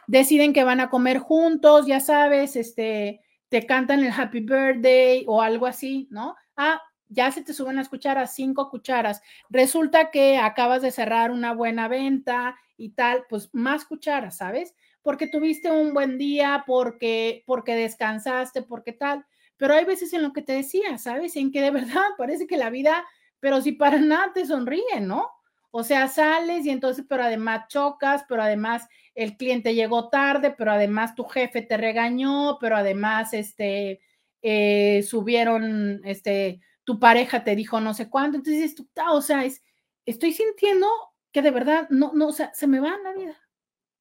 deciden que van a comer juntos, ya sabes, este, te cantan el happy birthday o algo así, ¿no? Ah, ya se te suben las cucharas, cinco cucharas. Resulta que acabas de cerrar una buena venta y tal, pues más cucharas, ¿sabes? Porque tuviste un buen día, porque, porque descansaste, porque tal. Pero hay veces en lo que te decía, ¿sabes? En que de verdad parece que la vida, pero si para nada te sonríe, ¿no? O sea, sales y entonces, pero además chocas, pero además el cliente llegó tarde, pero además tu jefe te regañó, pero además, este, eh, subieron, este, tu pareja te dijo no sé cuánto, entonces, tú, o sea, es, estoy sintiendo que de verdad, no, no, o sea, se me va la vida,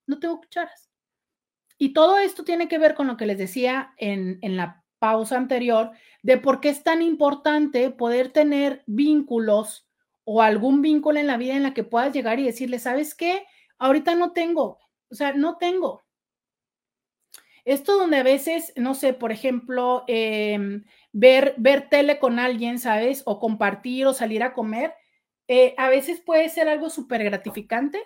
no tengo cucharas. Y todo esto tiene que ver con lo que les decía en, en la pausa anterior, de por qué es tan importante poder tener vínculos o algún vínculo en la vida en la que puedas llegar y decirle, ¿sabes qué? Ahorita no tengo, o sea, no tengo. Esto donde a veces, no sé, por ejemplo, em, ver, ver tele con alguien, ¿sabes? O compartir o salir a comer, eh, a veces puede ser algo súper gratificante,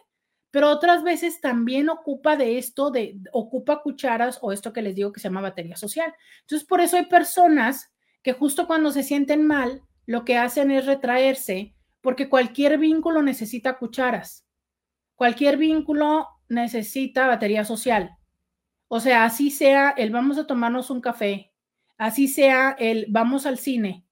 pero otras veces también ocupa de esto, de ocupa cucharas o esto que les digo que se llama batería social. Entonces, por eso hay personas que justo cuando se sienten mal, lo que hacen es retraerse porque cualquier vínculo necesita cucharas. Cualquier vínculo necesita batería social. O sea, así sea el vamos a tomarnos un café, así sea el vamos al cine,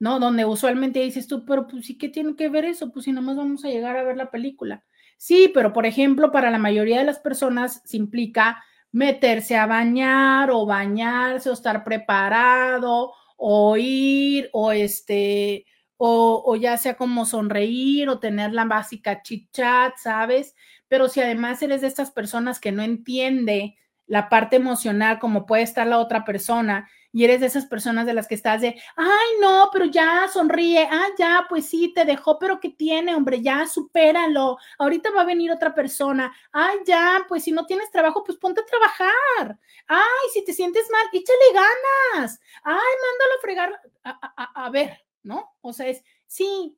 ¿no? Donde usualmente dices tú, pero pues sí, ¿qué tiene que ver eso? Pues si nomás vamos a llegar a ver la película. Sí, pero por ejemplo, para la mayoría de las personas se implica meterse a bañar o bañarse o estar preparado o ir o este o, ya sea como sonreír o tener la básica chit chat, ¿sabes? Pero si además eres de estas personas que no entiende la parte emocional como puede estar la otra persona y eres de esas personas de las que estás de, ay, no, pero ya sonríe, ah, ya, pues sí, te dejó, pero ¿qué tiene, hombre? Ya, supéralo, ahorita va a venir otra persona, ay, ya, pues si no tienes trabajo, pues ponte a trabajar, ay, si te sientes mal, échale ganas, ay, mándalo a fregar, a, a ver, ¿no? O sea, es, sí,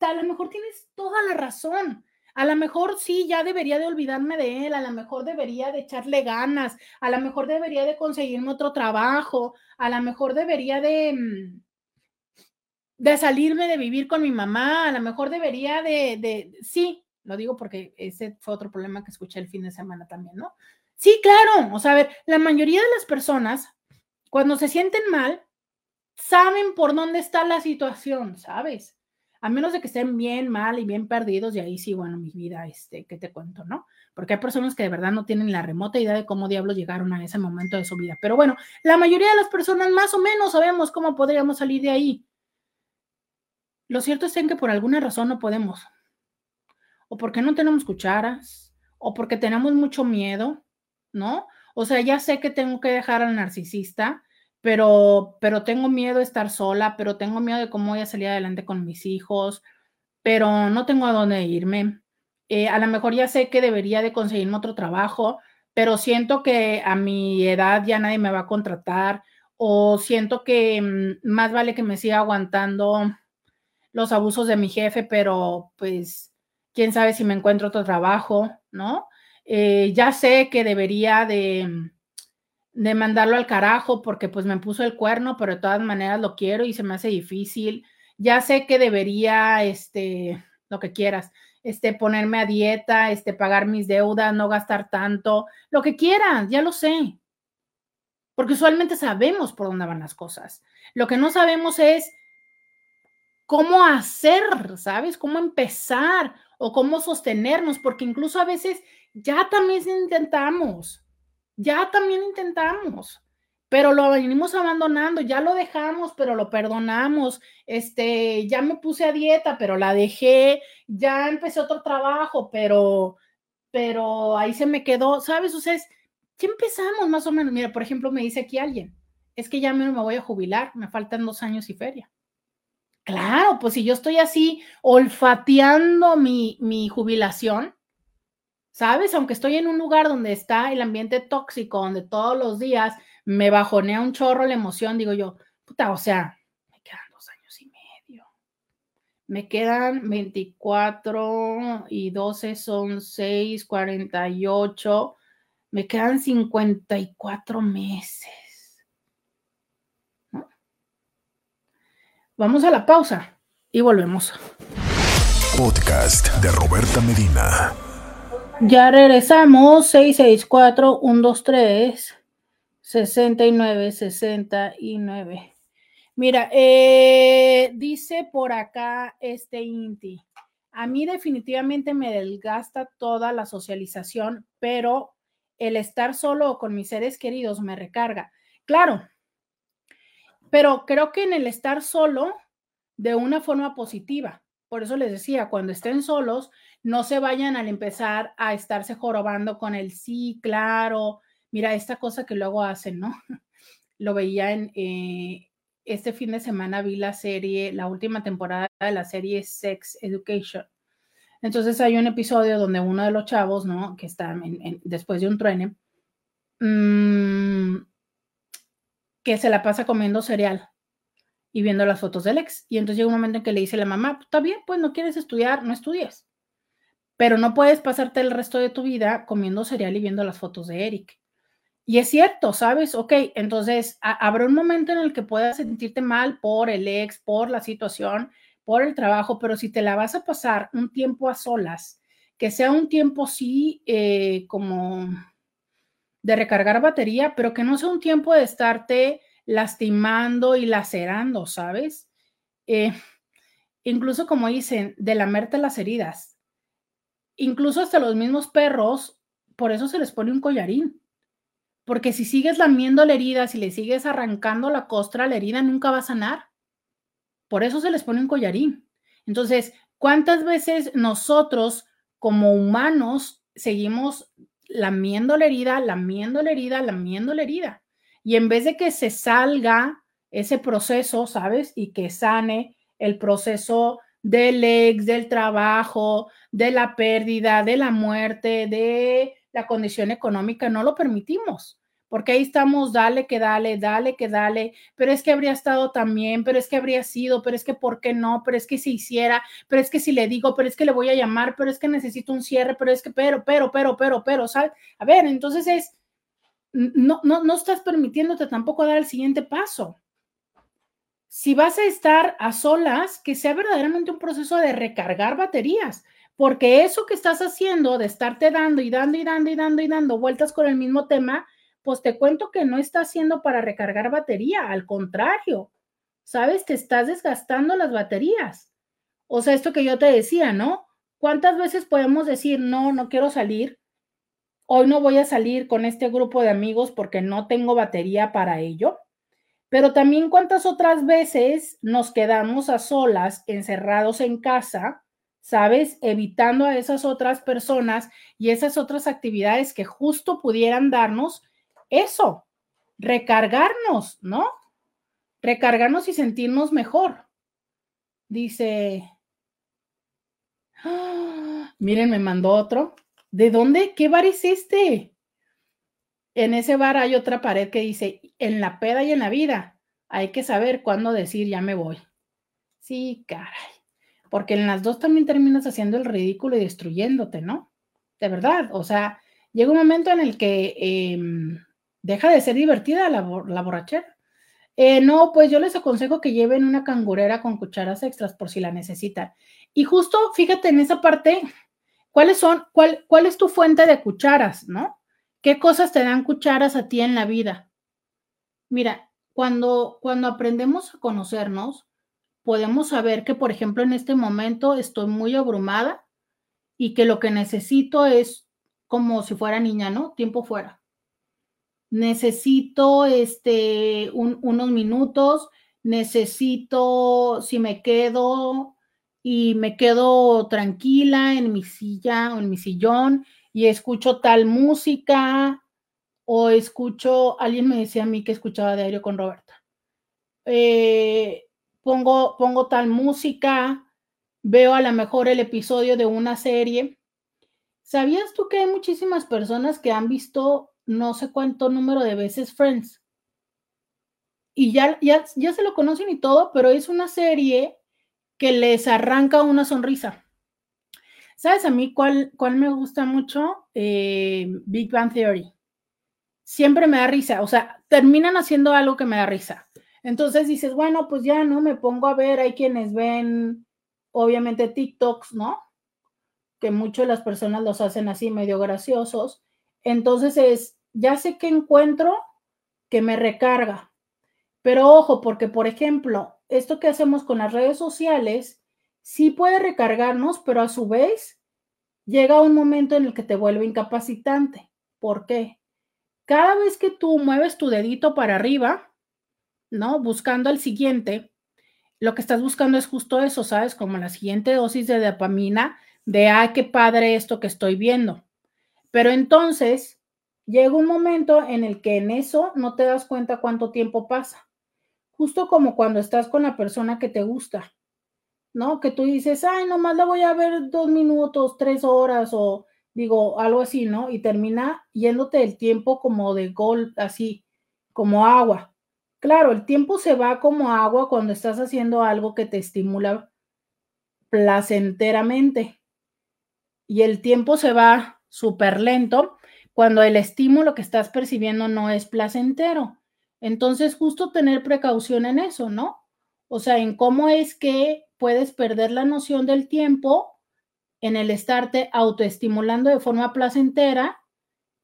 a lo mejor tienes toda la razón. A lo mejor sí, ya debería de olvidarme de él, a lo mejor debería de echarle ganas, a lo mejor debería de conseguirme otro trabajo, a lo mejor debería de, mm, de salirme de vivir con mi mamá, a lo mejor debería de, de, sí, lo digo porque ese fue otro problema que escuché el fin de semana también, ¿no? Sí, claro, o sea, a ver, la mayoría de las personas, cuando se sienten mal, saben por dónde está la situación, ¿sabes? A menos de que estén bien mal y bien perdidos, y ahí sí, bueno, mi vida, este, ¿qué te cuento, no? Porque hay personas que de verdad no tienen la remota idea de cómo diablos llegaron a ese momento de su vida. Pero bueno, la mayoría de las personas más o menos sabemos cómo podríamos salir de ahí. Lo cierto es que por alguna razón no podemos. O porque no tenemos cucharas, o porque tenemos mucho miedo, ¿no? O sea, ya sé que tengo que dejar al narcisista, pero, pero tengo miedo de estar sola, pero tengo miedo de cómo voy a salir adelante con mis hijos, pero no tengo a dónde irme. Eh, a lo mejor ya sé que debería de conseguirme otro trabajo, pero siento que a mi edad ya nadie me va a contratar o siento que mm, más vale que me siga aguantando los abusos de mi jefe, pero pues quién sabe si me encuentro otro trabajo, ¿no? Eh, ya sé que debería de de mandarlo al carajo porque pues me puso el cuerno, pero de todas maneras lo quiero y se me hace difícil. Ya sé que debería, este, lo que quieras, este, ponerme a dieta, este, pagar mis deudas, no gastar tanto, lo que quieras, ya lo sé. Porque usualmente sabemos por dónde van las cosas. Lo que no sabemos es cómo hacer, ¿sabes? Cómo empezar o cómo sostenernos, porque incluso a veces ya también intentamos, ya también intentamos, pero lo venimos abandonando, ya lo dejamos, pero lo perdonamos, este, ya me puse a dieta, pero la dejé, ya empecé otro trabajo, pero, pero ahí se me quedó, ¿sabes? O sea, ya empezamos más o menos, mira, por ejemplo, me dice aquí alguien, es que ya me voy a jubilar, me faltan dos años y feria. Claro, pues si yo estoy así olfateando mi, mi jubilación, ¿sabes? Aunque estoy en un lugar donde está el ambiente tóxico, donde todos los días me bajonea un chorro la emoción, digo yo, puta, o sea, me quedan dos años y medio. Me quedan 24 y 12 son 6, 48. Me quedan 54 meses. Vamos a la pausa y volvemos. Podcast de Roberta Medina. Ya regresamos, 664-123-6969. Mira, eh, dice por acá este Inti, a mí definitivamente me desgasta toda la socialización, pero el estar solo o con mis seres queridos me recarga. Claro, pero creo que en el estar solo de una forma positiva. Por eso les decía, cuando estén solos, no se vayan al empezar a estarse jorobando con el sí, claro, mira, esta cosa que luego hacen, ¿no? Lo veía en eh, este fin de semana, vi la serie, la última temporada de la serie Sex Education. Entonces hay un episodio donde uno de los chavos, ¿no? Que está después de un truene, mmm, que se la pasa comiendo cereal y viendo las fotos del ex. Y entonces llega un momento en que le dice la mamá, está bien, pues no quieres estudiar, no estudies. Pero no puedes pasarte el resto de tu vida comiendo cereal y viendo las fotos de Eric. Y es cierto, ¿sabes? Ok, entonces habrá un momento en el que puedas sentirte mal por el ex, por la situación, por el trabajo, pero si te la vas a pasar un tiempo a solas, que sea un tiempo sí eh, como de recargar batería, pero que no sea un tiempo de estarte lastimando y lacerando, ¿sabes? Eh, incluso como dicen, de lamerte las heridas. Incluso hasta los mismos perros, por eso se les pone un collarín. Porque si sigues lamiendo la herida, si le sigues arrancando la costra, la herida nunca va a sanar. Por eso se les pone un collarín. Entonces, ¿cuántas veces nosotros como humanos seguimos lamiendo la herida, lamiendo la herida, lamiendo la herida. Y en vez de que se salga ese proceso, ¿sabes? Y que sane el proceso del ex, del trabajo, de la pérdida, de la muerte, de la condición económica, no lo permitimos porque ahí estamos, dale que dale, dale que dale, pero es que habría estado también, pero es que habría sido, pero es que por qué no, pero es que si hiciera, pero es que si le digo, pero es que le voy a llamar, pero es que necesito un cierre, pero es que, pero, pero, pero, pero, pero, ¿sabes? A ver, entonces es, no, no, no estás permitiéndote tampoco dar el siguiente paso. Si vas a estar a solas, que sea verdaderamente un proceso de recargar baterías, porque eso que estás haciendo de estarte dando y dando y dando y dando y dando vueltas con el mismo tema, pues te cuento que no está haciendo para recargar batería, al contrario, ¿sabes? Te estás desgastando las baterías. O sea, esto que yo te decía, ¿no? ¿Cuántas veces podemos decir, no, no quiero salir? Hoy no voy a salir con este grupo de amigos porque no tengo batería para ello. Pero también cuántas otras veces nos quedamos a solas, encerrados en casa, ¿sabes? Evitando a esas otras personas y esas otras actividades que justo pudieran darnos eso, recargarnos, ¿no? Recargarnos y sentirnos mejor. Dice, ¡Ah! miren, me mandó otro. ¿De dónde? ¿Qué bar es este? En ese bar hay otra pared que dice, en la peda y en la vida, hay que saber cuándo decir ya me voy. Sí, caray. Porque en las dos también terminas haciendo el ridículo y destruyéndote, ¿no? De verdad. O sea, llega un momento en el que em, deja de ser divertida la, borrachera. Eh, no, pues yo les aconsejo que lleven una cangurera con cucharas extras por si la necesitan. Y justo fíjate en esa parte, ¿cuáles son, cuál, cuál es tu fuente de cucharas, no? ¿Qué cosas te dan cucharas a ti en la vida? Mira, cuando, cuando aprendemos a conocernos, podemos saber que, por ejemplo, en este momento estoy muy abrumada y que lo que necesito es como si fuera niña, ¿no? Tiempo fuera. Necesito este, unos minutos, necesito, si me quedo y me quedo tranquila en mi silla o en mi sillón y escucho tal música o escucho, alguien me decía a mí que escuchaba diario con Roberta. Eh, pongo, pongo tal música, veo a lo mejor el episodio de una serie. ¿Sabías tú que hay muchísimas personas que han visto no sé cuánto número de veces Friends? Y ya, ya, ya se lo conocen y todo, pero es una serie que les arranca una sonrisa. ¿Sabes a mí cuál, cuál me gusta mucho? Eh, Big Bang Theory. Siempre me da risa, o sea, terminan haciendo algo que me da risa. Entonces dices, bueno, pues ya no me pongo a ver, hay quienes ven, obviamente, TikToks, ¿no? Que muchas las personas los hacen así medio graciosos. Entonces es, ya sé que encuentro que me recarga. Pero ojo, porque por ejemplo, esto que hacemos con las redes sociales, sí puede recargarnos, pero a su vez llega un momento en el que te vuelve incapacitante. ¿Por qué? Cada vez que tú mueves tu dedito para arriba, ¿no? Buscando el siguiente, lo que estás buscando es justo eso, ¿sabes? Como la siguiente dosis de dopamina de, ah, qué padre esto que estoy viendo. Pero entonces llega un momento en el que en eso no te das cuenta cuánto tiempo pasa. Justo como cuando estás con la persona que te gusta, ¿no? Que tú dices, ay, nomás la voy a ver dos minutos, tres horas o digo, algo así, ¿no? Y termina yéndote el tiempo como de gol, así, como agua. Claro, el tiempo se va como agua cuando estás haciendo algo que te estimula placenteramente. Y el tiempo se va súper lento cuando el estímulo que estás percibiendo no es placentero. Entonces, justo tener precaución en eso, ¿no? O sea, en cómo es que puedes perder la noción del tiempo en el estarte autoestimulando de forma placentera,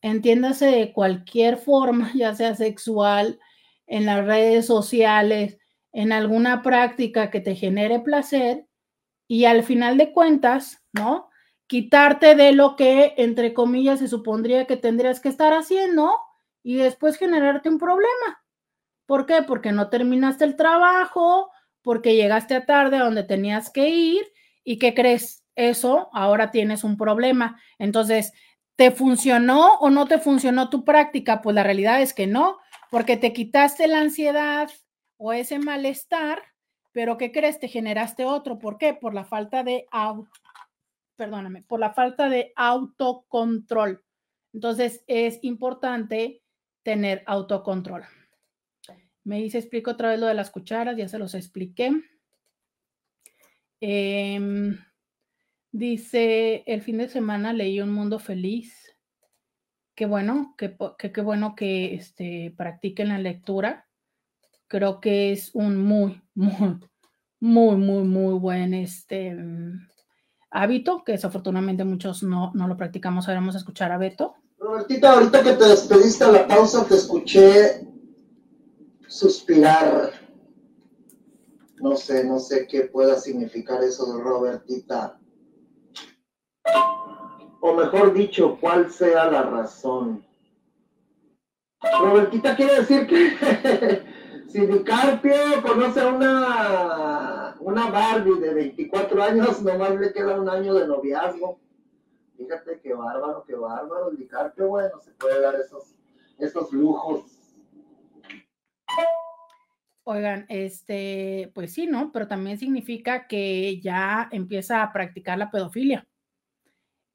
entiéndase de cualquier forma, ya sea sexual, en las redes sociales, en alguna práctica que te genere placer y al final de cuentas, ¿no? Quitarte de lo que, entre comillas, se supondría que tendrías que estar haciendo y después generarte un problema. ¿Por qué? Porque no terminaste el trabajo, porque llegaste a tarde a donde tenías que ir y ¿qué crees? Eso, ahora tienes un problema. Entonces, ¿te funcionó o no te funcionó tu práctica? Pues la realidad es que no, porque te quitaste la ansiedad o ese malestar, pero ¿qué crees? Te generaste otro. ¿Por qué? Por la falta de auto, perdóname, por la falta de autocontrol. Entonces es importante tener autocontrol. Me dice, explico otra vez lo de las cucharas, ya se los expliqué. Em, dice, el fin de semana leí Un Mundo Feliz qué bueno, qué, qué, bueno que este, practiquen la lectura. Creo que es un muy, muy, muy, muy, muy buen este, hábito, que desafortunadamente muchos no, no lo practicamos. Ahora vamos a escuchar a Beto. Robertita, ahorita que te despediste a la pausa, te escuché suspirar. No sé, no sé qué pueda significar eso de Robertita o mejor dicho, cuál sea la razón. Robertita quiere decir que si mi Carpio conoce a una, una Barbie de 24 años, nomás le queda un año de noviazgo. Fíjate qué bárbaro, qué bárbaro. El Carpio, bueno, se puede dar esos, esos lujos. Oigan, este, pues sí, ¿no? Pero también significa que ya empieza a practicar la pedofilia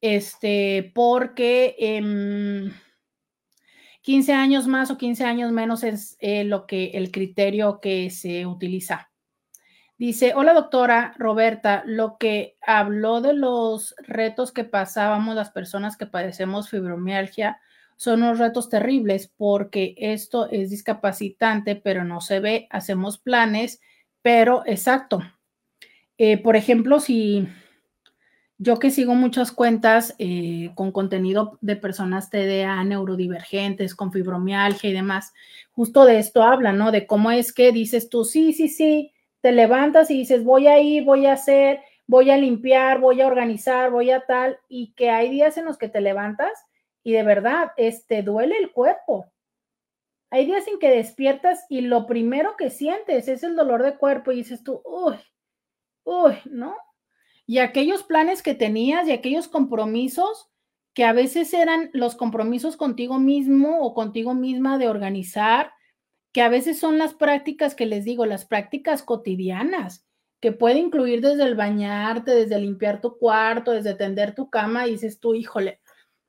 este, porque 15 em, años más o 15 años menos es eh, lo que el criterio que se utiliza. Dice, hola doctora Roberta, lo que habló de los retos que pasábamos las personas que padecemos fibromialgia son unos retos terribles porque esto es discapacitante, pero no se ve, hacemos planes, pero exacto. Eh, por ejemplo, si yo que sigo muchas cuentas eh, con contenido de personas TDA, neurodivergentes, con fibromialgia y demás, justo de esto habla, ¿no? De cómo es que dices tú, sí, sí, sí, te levantas y dices, voy a ir, voy a hacer, voy a limpiar, voy a organizar, voy a tal, y que hay días en los que te levantas y de verdad, este, duele el cuerpo. Hay días en que despiertas y lo primero que sientes es el dolor de cuerpo y dices tú, uy, uy, ¿no? Y aquellos planes que tenías y aquellos compromisos que a veces eran los compromisos contigo mismo o contigo misma de organizar, que a veces son las prácticas que les digo, las prácticas cotidianas, que puede incluir desde el bañarte, desde limpiar tu cuarto, desde tender tu cama, y dices tú, híjole,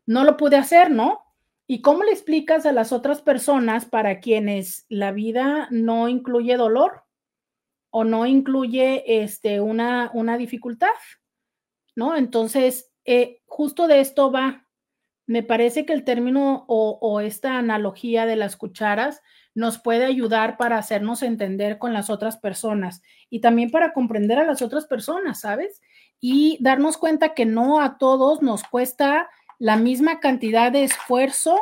no lo pude hacer, ¿no? ¿Y cómo le explicas a las otras personas para quienes la vida no incluye dolor o no incluye este, una, una dificultad? ¿No? Entonces, eh, justo de esto va. Me parece que el término o, o esta analogía de las cucharas nos puede ayudar para hacernos entender con las otras personas y también para comprender a las otras personas, ¿sabes? Y darnos cuenta que no a todos nos cuesta la misma cantidad de esfuerzo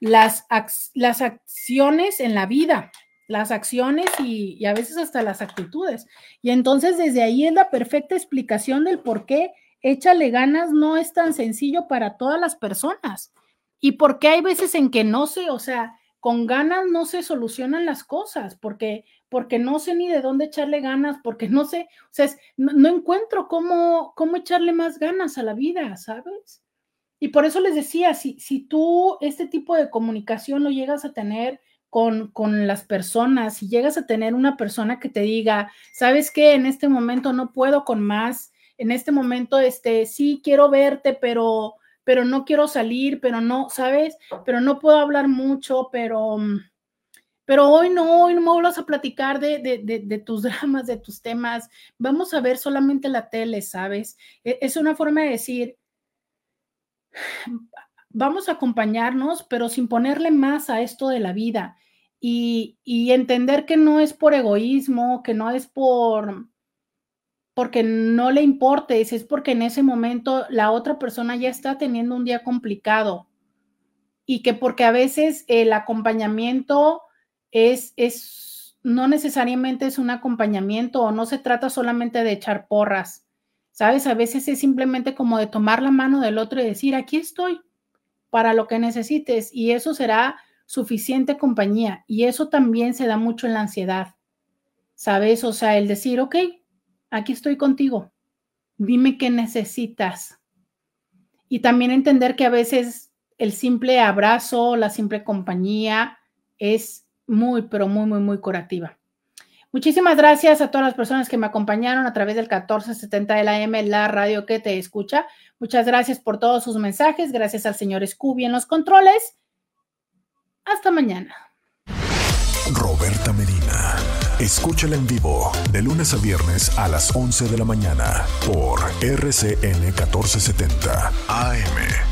las, las acciones en la vida, las acciones y, a veces hasta las actitudes. Y entonces desde ahí es la perfecta explicación del por qué échale ganas no es tan sencillo para todas las personas. Y por qué hay veces en que no sé, o sea, con ganas no se solucionan las cosas, porque, porque no sé ni de dónde echarle ganas, porque no sé, o sea, no, no encuentro cómo, cómo echarle más ganas a la vida, ¿sabes? Y por eso les decía, si, si tú este tipo de comunicación lo llegas a tener con, con, las personas, si llegas a tener una persona que te diga, sabes que en este momento no puedo con más, en este momento, este, sí quiero verte, pero, pero no quiero salir, pero no, ¿sabes? Pero no puedo hablar mucho, pero, pero hoy no, hoy no me vuelvas a platicar de, de, de, de, tus dramas, de tus temas, vamos a ver solamente la tele, ¿sabes? E, es una forma de decir, vamos a acompañarnos, pero sin ponerle más a esto de la vida y, entender que no es por egoísmo, que no es por porque no le importe, es porque en ese momento la otra persona ya está teniendo un día complicado y que porque a veces el acompañamiento es, es no necesariamente es un acompañamiento o no se trata solamente de echar porras ¿Sabes? A veces es simplemente como de tomar la mano del otro y decir, aquí estoy para lo que necesites y eso será suficiente compañía. Y eso también se da mucho en la ansiedad. ¿Sabes? O sea, el decir, ok, aquí estoy contigo. Dime qué necesitas. Y también entender que a veces el simple abrazo, la simple compañía es muy, pero muy, muy, muy curativa. Muchísimas gracias a todas las personas que me acompañaron a través del 1470 de la M, la radio que te escucha. Muchas gracias por todos sus mensajes. Gracias al señor Scooby en los controles. Hasta mañana. Roberta Medina. Escúchala en vivo de lunes a viernes a las 11 de la mañana por RCN 1470 AM.